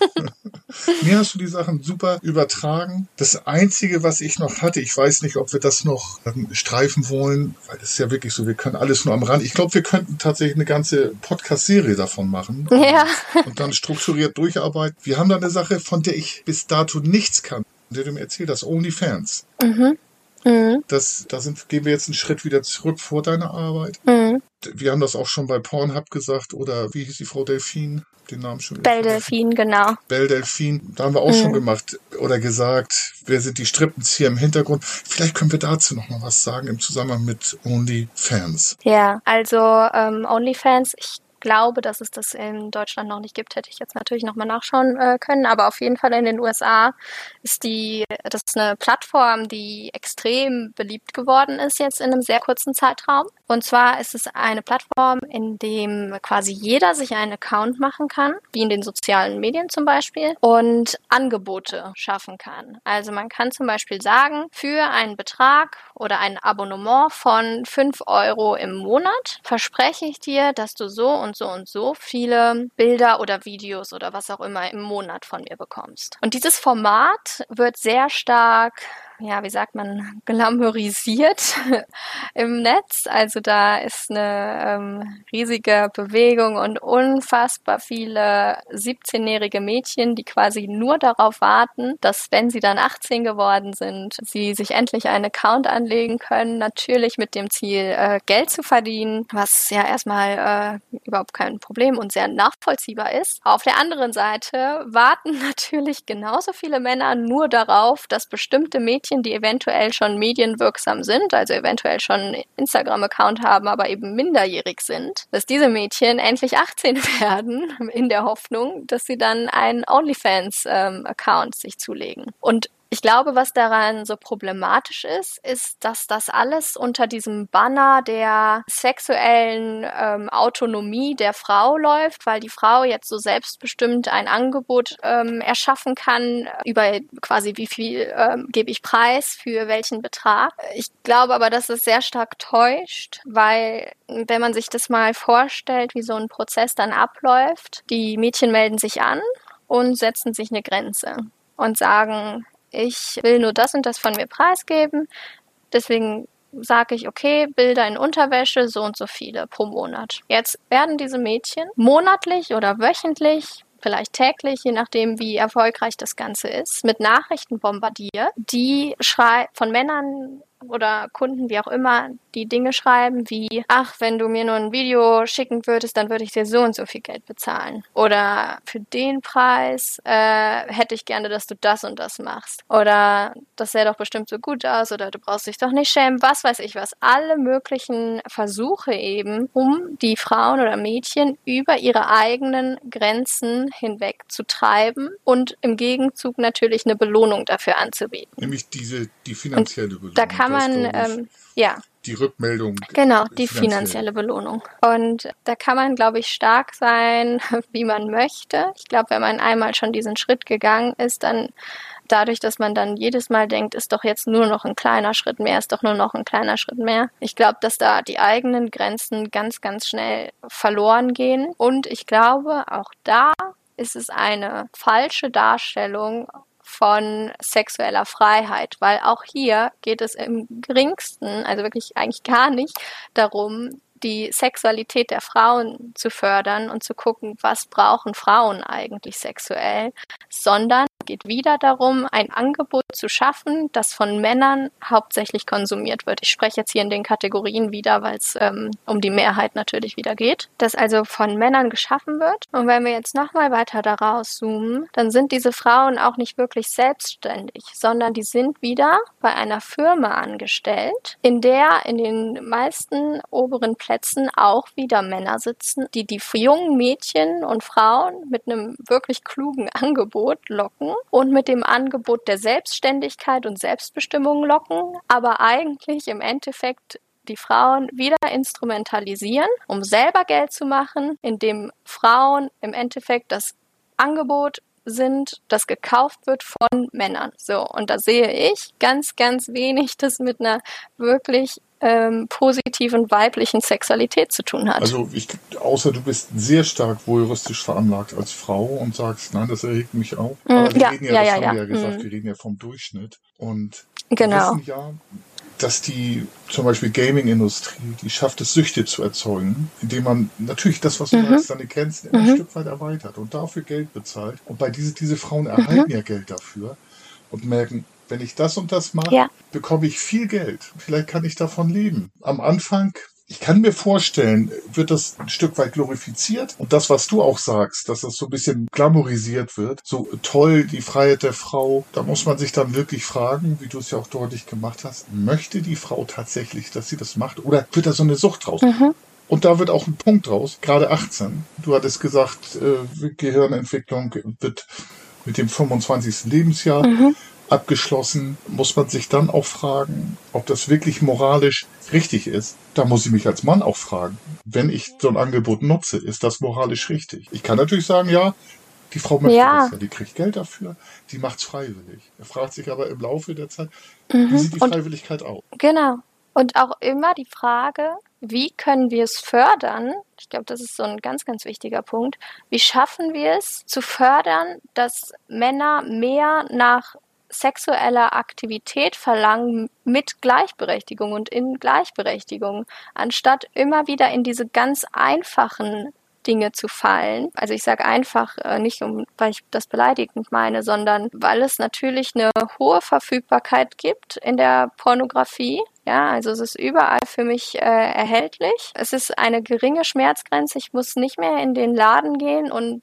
[SPEAKER 1] Mir hast du die Sachen super übertragen. Das Einzige, was ich noch hatte, ich weiß nicht, ob wir das noch ähm, streifen wollen, weil das ist ja wirklich so, wir können alles nur am Rand. Ich glaube, wir könnten tatsächlich eine ganze Podcast-Serie davon machen.
[SPEAKER 2] Ja.
[SPEAKER 1] Und dann strukturiert durcharbeiten. Wir haben da eine Sache, von der ich bis dato nichts kann. Der du mir erzählt hast, OnlyFans.
[SPEAKER 2] Mhm. Mhm.
[SPEAKER 1] Das, da sind, gehen wir jetzt einen Schritt wieder zurück vor deiner Arbeit.
[SPEAKER 2] Mhm.
[SPEAKER 1] Wir haben das auch schon bei Pornhub gesagt, oder wie hieß die Frau Delfin? Den Namen schon.
[SPEAKER 2] Belle Delfin, genau.
[SPEAKER 1] Belle Delfin, da haben wir auch mhm. schon gemacht oder gesagt, wer sind die Strippenzieher im Hintergrund? Vielleicht können wir dazu noch mal was sagen im Zusammenhang mit OnlyFans.
[SPEAKER 2] Ja, also ähm, OnlyFans, ich glaube, dass es das in Deutschland noch nicht gibt, hätte ich jetzt natürlich nochmal nachschauen äh, können. Aber auf jeden Fall in den USA ist die, das ist eine Plattform, die extrem beliebt geworden ist jetzt in einem sehr kurzen Zeitraum. Und zwar ist es eine Plattform, in dem quasi jeder sich einen Account machen kann, wie in den sozialen Medien zum Beispiel, und Angebote schaffen kann. Also man kann zum Beispiel sagen, für einen Betrag oder ein Abonnement von 5 Euro im Monat verspreche ich dir, dass du so und so und so viele Bilder oder Videos oder was auch immer im Monat von mir bekommst. Und dieses Format wird sehr stark ja, wie sagt man, glamourisiert im Netz. Also da ist eine ähm, riesige Bewegung und unfassbar viele 17-jährige Mädchen, die quasi nur darauf warten, dass wenn sie dann 18 geworden sind, sie sich endlich einen Account anlegen können, natürlich mit dem Ziel, äh, Geld zu verdienen, was ja erstmal äh, überhaupt kein Problem und sehr nachvollziehbar ist. Auf der anderen Seite warten natürlich genauso viele Männer nur darauf, dass bestimmte Mädchen Mädchen, die eventuell schon medienwirksam sind, also eventuell schon Instagram-Account haben, aber eben minderjährig sind, dass diese Mädchen endlich 18 werden, in der Hoffnung, dass sie dann einen OnlyFans-Account ähm, sich zulegen. Und ich glaube, was daran so problematisch ist, ist, dass das alles unter diesem Banner der sexuellen ähm, Autonomie der Frau läuft, weil die Frau jetzt so selbstbestimmt ein Angebot ähm, erschaffen kann, über quasi wie viel ähm, gebe ich preis für welchen Betrag. Ich glaube aber, dass es sehr stark täuscht, weil wenn man sich das mal vorstellt, wie so ein Prozess dann abläuft, die Mädchen melden sich an und setzen sich eine Grenze und sagen, ich will nur das und das von mir preisgeben. Deswegen sage ich, okay, Bilder in Unterwäsche, so und so viele pro Monat. Jetzt werden diese Mädchen monatlich oder wöchentlich vielleicht täglich, je nachdem, wie erfolgreich das Ganze ist, mit Nachrichten bombardiert, die von Männern oder Kunden, wie auch immer, die Dinge schreiben wie, ach, wenn du mir nur ein Video schicken würdest, dann würde ich dir so und so viel Geld bezahlen. Oder für den Preis äh, hätte ich gerne, dass du das und das machst. Oder das sähe doch bestimmt so gut aus oder du brauchst dich doch nicht schämen, was weiß ich was. Alle möglichen Versuche eben, um die Frauen oder Mädchen über ihre eigenen Grenzen hinweg zu treiben und im Gegenzug natürlich eine Belohnung dafür anzubieten.
[SPEAKER 1] Nämlich diese, die finanzielle Belohnung.
[SPEAKER 2] Da kann man, ähm, ja.
[SPEAKER 1] Die Rückmeldung.
[SPEAKER 2] Genau, die finanzielle Belohnung. Und da kann man, glaube ich, stark sein, wie man möchte. Ich glaube, wenn man einmal schon diesen Schritt gegangen ist, dann dadurch, dass man dann jedes Mal denkt, ist doch jetzt nur noch ein kleiner Schritt mehr, ist doch nur noch ein kleiner Schritt mehr. Ich glaube, dass da die eigenen Grenzen ganz, ganz schnell verloren gehen. Und ich glaube, auch da ist es eine falsche Darstellung von sexueller Freiheit, weil auch hier geht es im geringsten, also wirklich eigentlich gar nicht darum, die Sexualität der Frauen zu fördern und zu gucken, was brauchen Frauen eigentlich sexuell, sondern geht wieder darum, ein Angebot zu schaffen, das von Männern hauptsächlich konsumiert wird. Ich spreche jetzt hier in den Kategorien wieder, weil es ähm, um die Mehrheit natürlich wieder geht. Das also von Männern geschaffen wird. Und wenn wir jetzt nochmal weiter daraus zoomen, dann sind diese Frauen auch nicht wirklich selbstständig, sondern die sind wieder bei einer Firma angestellt, in der in den meisten oberen Plätzen auch wieder Männer sitzen, die die jungen Mädchen und Frauen mit einem wirklich klugen Angebot locken und mit dem Angebot der Selbstständigkeit und Selbstbestimmung locken, aber eigentlich im Endeffekt die Frauen wieder instrumentalisieren, um selber Geld zu machen, indem Frauen im Endeffekt das Angebot sind, das gekauft wird von Männern. So, und da sehe ich ganz, ganz wenig das mit einer wirklich ähm, positiven weiblichen Sexualität zu tun hat.
[SPEAKER 1] Also ich, außer du bist sehr stark voyeuristisch veranlagt als Frau und sagst, nein, das erregt mich auch. Mm, Aber wir ja, reden ja, ja das ja, haben ja. wir ja gesagt, mm. wir reden ja vom Durchschnitt. Und
[SPEAKER 2] genau.
[SPEAKER 1] wir wissen ja, dass die zum Beispiel Gaming-Industrie, die schafft es, Süchte zu erzeugen, indem man natürlich das, was du mhm. sagst, seine Grenzen immer mhm. ein Stück weit erweitert und dafür Geld bezahlt. Und bei diese, diese Frauen erhalten mhm. ja Geld dafür und merken, wenn ich das und das mache, ja. bekomme ich viel Geld. Vielleicht kann ich davon leben. Am Anfang, ich kann mir vorstellen, wird das ein Stück weit glorifiziert. Und das, was du auch sagst, dass das so ein bisschen glamourisiert wird, so toll, die Freiheit der Frau, da muss man sich dann wirklich fragen, wie du es ja auch deutlich gemacht hast, möchte die Frau tatsächlich, dass sie das macht? Oder wird da so eine Sucht draus? Mhm. Und da wird auch ein Punkt draus, gerade 18. Du hattest gesagt, äh, Gehirnentwicklung wird mit dem 25. Lebensjahr. Mhm abgeschlossen, muss man sich dann auch fragen, ob das wirklich moralisch richtig ist. Da muss ich mich als Mann auch fragen, wenn ich so ein Angebot nutze, ist das moralisch richtig? Ich kann natürlich sagen, ja, die Frau möchte ja. das ja, die kriegt Geld dafür, die macht's freiwillig. Er fragt sich aber im Laufe der Zeit, mhm. wie sieht die Freiwilligkeit aus?
[SPEAKER 2] Genau. Und auch immer die Frage, wie können wir es fördern? Ich glaube, das ist so ein ganz, ganz wichtiger Punkt. Wie schaffen wir es zu fördern, dass Männer mehr nach sexueller Aktivität verlangen mit Gleichberechtigung und in Gleichberechtigung, anstatt immer wieder in diese ganz einfachen Dinge zu fallen. Also ich sage einfach äh, nicht, um, weil ich das beleidigend meine, sondern weil es natürlich eine hohe Verfügbarkeit gibt in der Pornografie. Ja, also es ist überall für mich äh, erhältlich. Es ist eine geringe Schmerzgrenze. Ich muss nicht mehr in den Laden gehen und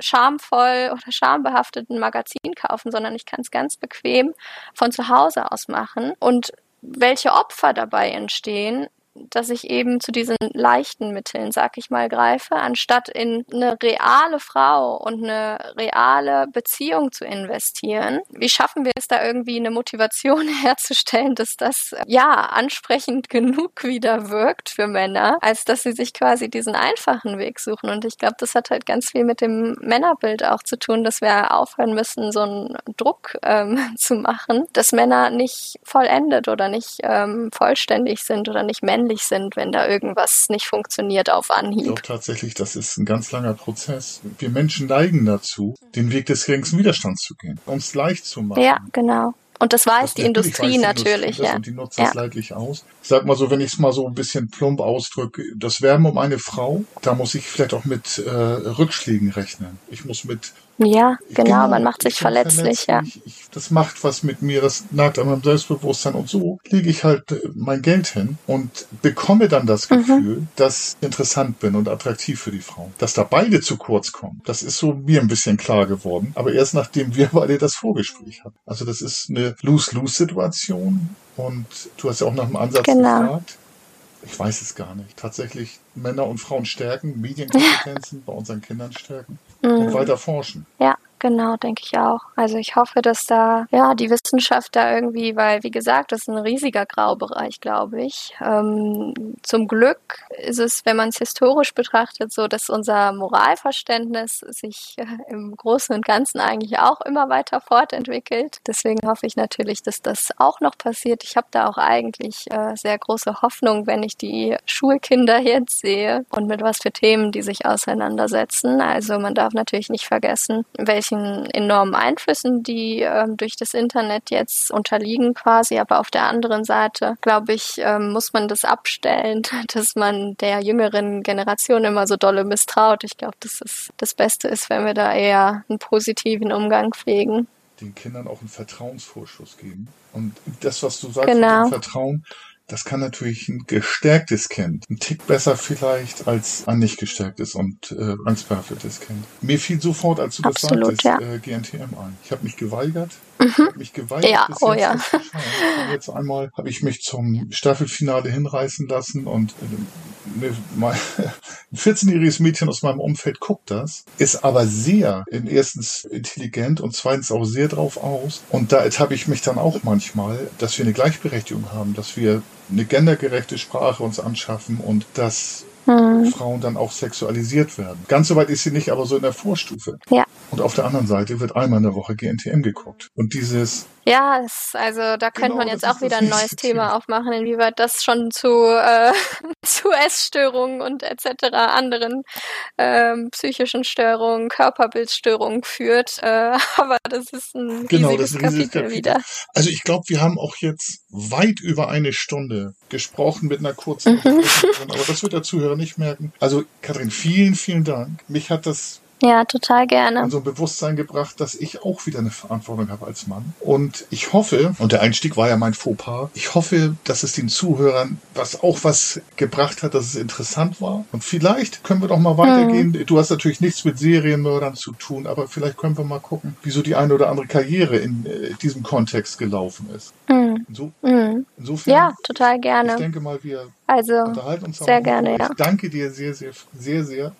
[SPEAKER 2] schamvoll oder schambehafteten Magazin kaufen, sondern ich kann es ganz bequem von zu Hause aus machen. Und welche Opfer dabei entstehen, dass ich eben zu diesen leichten Mitteln, sag ich mal, greife, anstatt in eine reale Frau und eine reale Beziehung zu investieren. Wie schaffen wir es da irgendwie eine Motivation herzustellen, dass das ja ansprechend genug wieder wirkt für Männer, als dass sie sich quasi diesen einfachen Weg suchen? Und ich glaube, das hat halt ganz viel mit dem Männerbild auch zu tun, dass wir aufhören müssen, so einen Druck ähm, zu machen, dass Männer nicht vollendet oder nicht ähm, vollständig sind oder nicht männlich männlich sind, wenn da irgendwas nicht funktioniert auf Anhieb. Ich
[SPEAKER 1] glaube tatsächlich, das ist ein ganz langer Prozess. Wir Menschen neigen dazu, den Weg des geringsten Widerstands zu gehen, uns leicht zu machen.
[SPEAKER 2] Ja, genau. Und das weiß das die Industrie weiß die natürlich.
[SPEAKER 1] Industrie ja. Und die nutzt das ja. leidlich aus. Ich sag mal so, wenn ich es mal so ein bisschen plump ausdrücke, das Wärme um eine Frau, da muss ich vielleicht auch mit äh, Rückschlägen rechnen. Ich muss mit
[SPEAKER 2] Ja, genau, man macht sich verletzlich, ja.
[SPEAKER 1] verletzlich. Ich, das macht was mit mir, das nagt an meinem Selbstbewusstsein und so lege ich halt äh, mein Geld hin und bekomme dann das
[SPEAKER 2] Mhm.
[SPEAKER 1] Gefühl, dass ich interessant bin und attraktiv für die Frau. Dass da beide zu kurz kommen, das ist so mir ein bisschen klar geworden, aber erst nachdem wir beide das Vorgespräch hatten. Also das ist eine Lose-Lose-Situation und du hast ja auch nach dem Ansatz
[SPEAKER 2] Genau.
[SPEAKER 1] gefragt. Ich weiß es gar nicht. Tatsächlich Männer und Frauen stärken, Medienkompetenzen bei unseren Kindern stärken und
[SPEAKER 2] Mhm.
[SPEAKER 1] weiter forschen.
[SPEAKER 2] Ja, genau, denke ich auch. Also ich hoffe, dass da ja die Wissenschaft da irgendwie, weil wie gesagt, das ist ein riesiger Graubereich, glaube ich. Ähm, zum Glück ist es, wenn man es historisch betrachtet, so, dass unser Moralverständnis sich äh, im Großen und Ganzen eigentlich auch immer weiter fortentwickelt. Deswegen hoffe ich natürlich, dass das auch noch passiert. Ich habe da auch eigentlich äh, sehr große Hoffnung, wenn ich die Schulkinder jetzt sehe und mit was für Themen die sich auseinandersetzen. Also man darf natürlich nicht vergessen, welchen enormen Einflüssen die ähm, durch das Internet jetzt unterliegen quasi. Aber auf der anderen Seite, glaube ich, ähm, muss man das abstellen, dass man der jüngeren Generation immer so dolle misstraut. Ich glaube, dass es das Beste ist, wenn wir da eher einen positiven Umgang pflegen.
[SPEAKER 1] den Kindern auch einen Vertrauensvorschuss geben. Und das, was du sagst
[SPEAKER 2] Genau.
[SPEAKER 1] Vertrauen, das kann natürlich ein gestärktes Kind, ein Tick besser vielleicht als ein nicht gestärktes und äh, angstbehaftetes Kind. Mir fiel sofort, als du das
[SPEAKER 2] Absolut,
[SPEAKER 1] sagtest,
[SPEAKER 2] ja.
[SPEAKER 1] äh, GNTM ein. Ich habe mich geweigert. Ich habe mich geweigert,
[SPEAKER 2] Ja, oh
[SPEAKER 1] jetzt
[SPEAKER 2] ja.
[SPEAKER 1] jetzt einmal habe ich mich zum Staffelfinale hinreißen lassen und äh, ne, ein 14-jähriges Mädchen aus meinem Umfeld guckt das, ist aber sehr in erstens intelligent und zweitens auch sehr drauf aus. Und da ertappe ich mich dann auch manchmal, dass wir eine Gleichberechtigung haben, dass wir eine gendergerechte Sprache uns anschaffen und dass
[SPEAKER 2] Hm.
[SPEAKER 1] Frauen dann auch sexualisiert werden. Ganz so weit ist sie nicht, aber so in der Vorstufe.
[SPEAKER 2] Ja.
[SPEAKER 1] Und auf der anderen Seite wird einmal in der Woche GNTM geguckt. Und dieses,
[SPEAKER 2] Ja, es, also da könnte
[SPEAKER 1] Genau,
[SPEAKER 2] man jetzt auch wieder ein neues Thema aufmachen, inwieweit das schon zu, äh, zu Essstörungen und etc. anderen ähm, psychischen Störungen, Körperbildstörungen führt. Äh, aber das ist ein
[SPEAKER 1] Genau,
[SPEAKER 2] riesiges
[SPEAKER 1] das ist ein riesiges
[SPEAKER 2] Kapitel
[SPEAKER 1] Kapitel.
[SPEAKER 2] wieder.
[SPEAKER 1] also ich glaube, wir haben auch jetzt weit über eine Stunde gesprochen mit einer kurzen
[SPEAKER 2] Mhm.
[SPEAKER 1] Aber das wird der Zuhörer nicht merken. Also Kathrin, vielen, vielen Dank. Mich hat das
[SPEAKER 2] Ja, total gerne.
[SPEAKER 1] in so ein Bewusstsein gebracht, dass ich auch wieder eine Verantwortung habe als Mann. Und ich hoffe, und der Einstieg war ja mein Fauxpas, ich hoffe, dass es den Zuhörern was auch was gebracht hat, dass es interessant war. Und vielleicht können wir doch mal weitergehen. Du hast natürlich nichts mit Serienmördern zu tun, aber vielleicht können wir mal gucken, wieso die eine oder andere Karriere in äh, diesem Kontext gelaufen ist.
[SPEAKER 2] Mhm.
[SPEAKER 1] Inso,
[SPEAKER 2] Mhm.
[SPEAKER 1] insofern,
[SPEAKER 2] Ja, total
[SPEAKER 1] ich
[SPEAKER 2] gerne.
[SPEAKER 1] denke mal, wir
[SPEAKER 2] Also,
[SPEAKER 1] unterhalten uns
[SPEAKER 2] sehr gerne,
[SPEAKER 1] Ich
[SPEAKER 2] ja. Mhm.
[SPEAKER 1] danke dir sehr, sehr, sehr, sehr.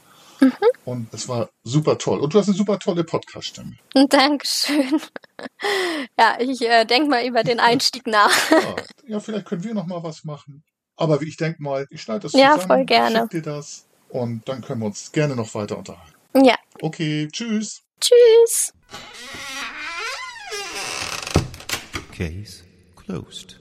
[SPEAKER 1] Und es war super toll. Und du hast eine super tolle Podcast-Stimme.
[SPEAKER 2] Dankeschön. Ja, ich äh, denke mal über den Einstieg nach.
[SPEAKER 1] Ja, ja, vielleicht können wir noch mal was machen. Aber ich denke mal, ich schneide das
[SPEAKER 2] Ja,
[SPEAKER 1] zusammen,
[SPEAKER 2] voll gerne.
[SPEAKER 1] schick dir das und dann können wir uns gerne noch weiter unterhalten.
[SPEAKER 2] Ja,
[SPEAKER 1] Okay, tschüss.
[SPEAKER 2] tschüss.
[SPEAKER 3] Case closed.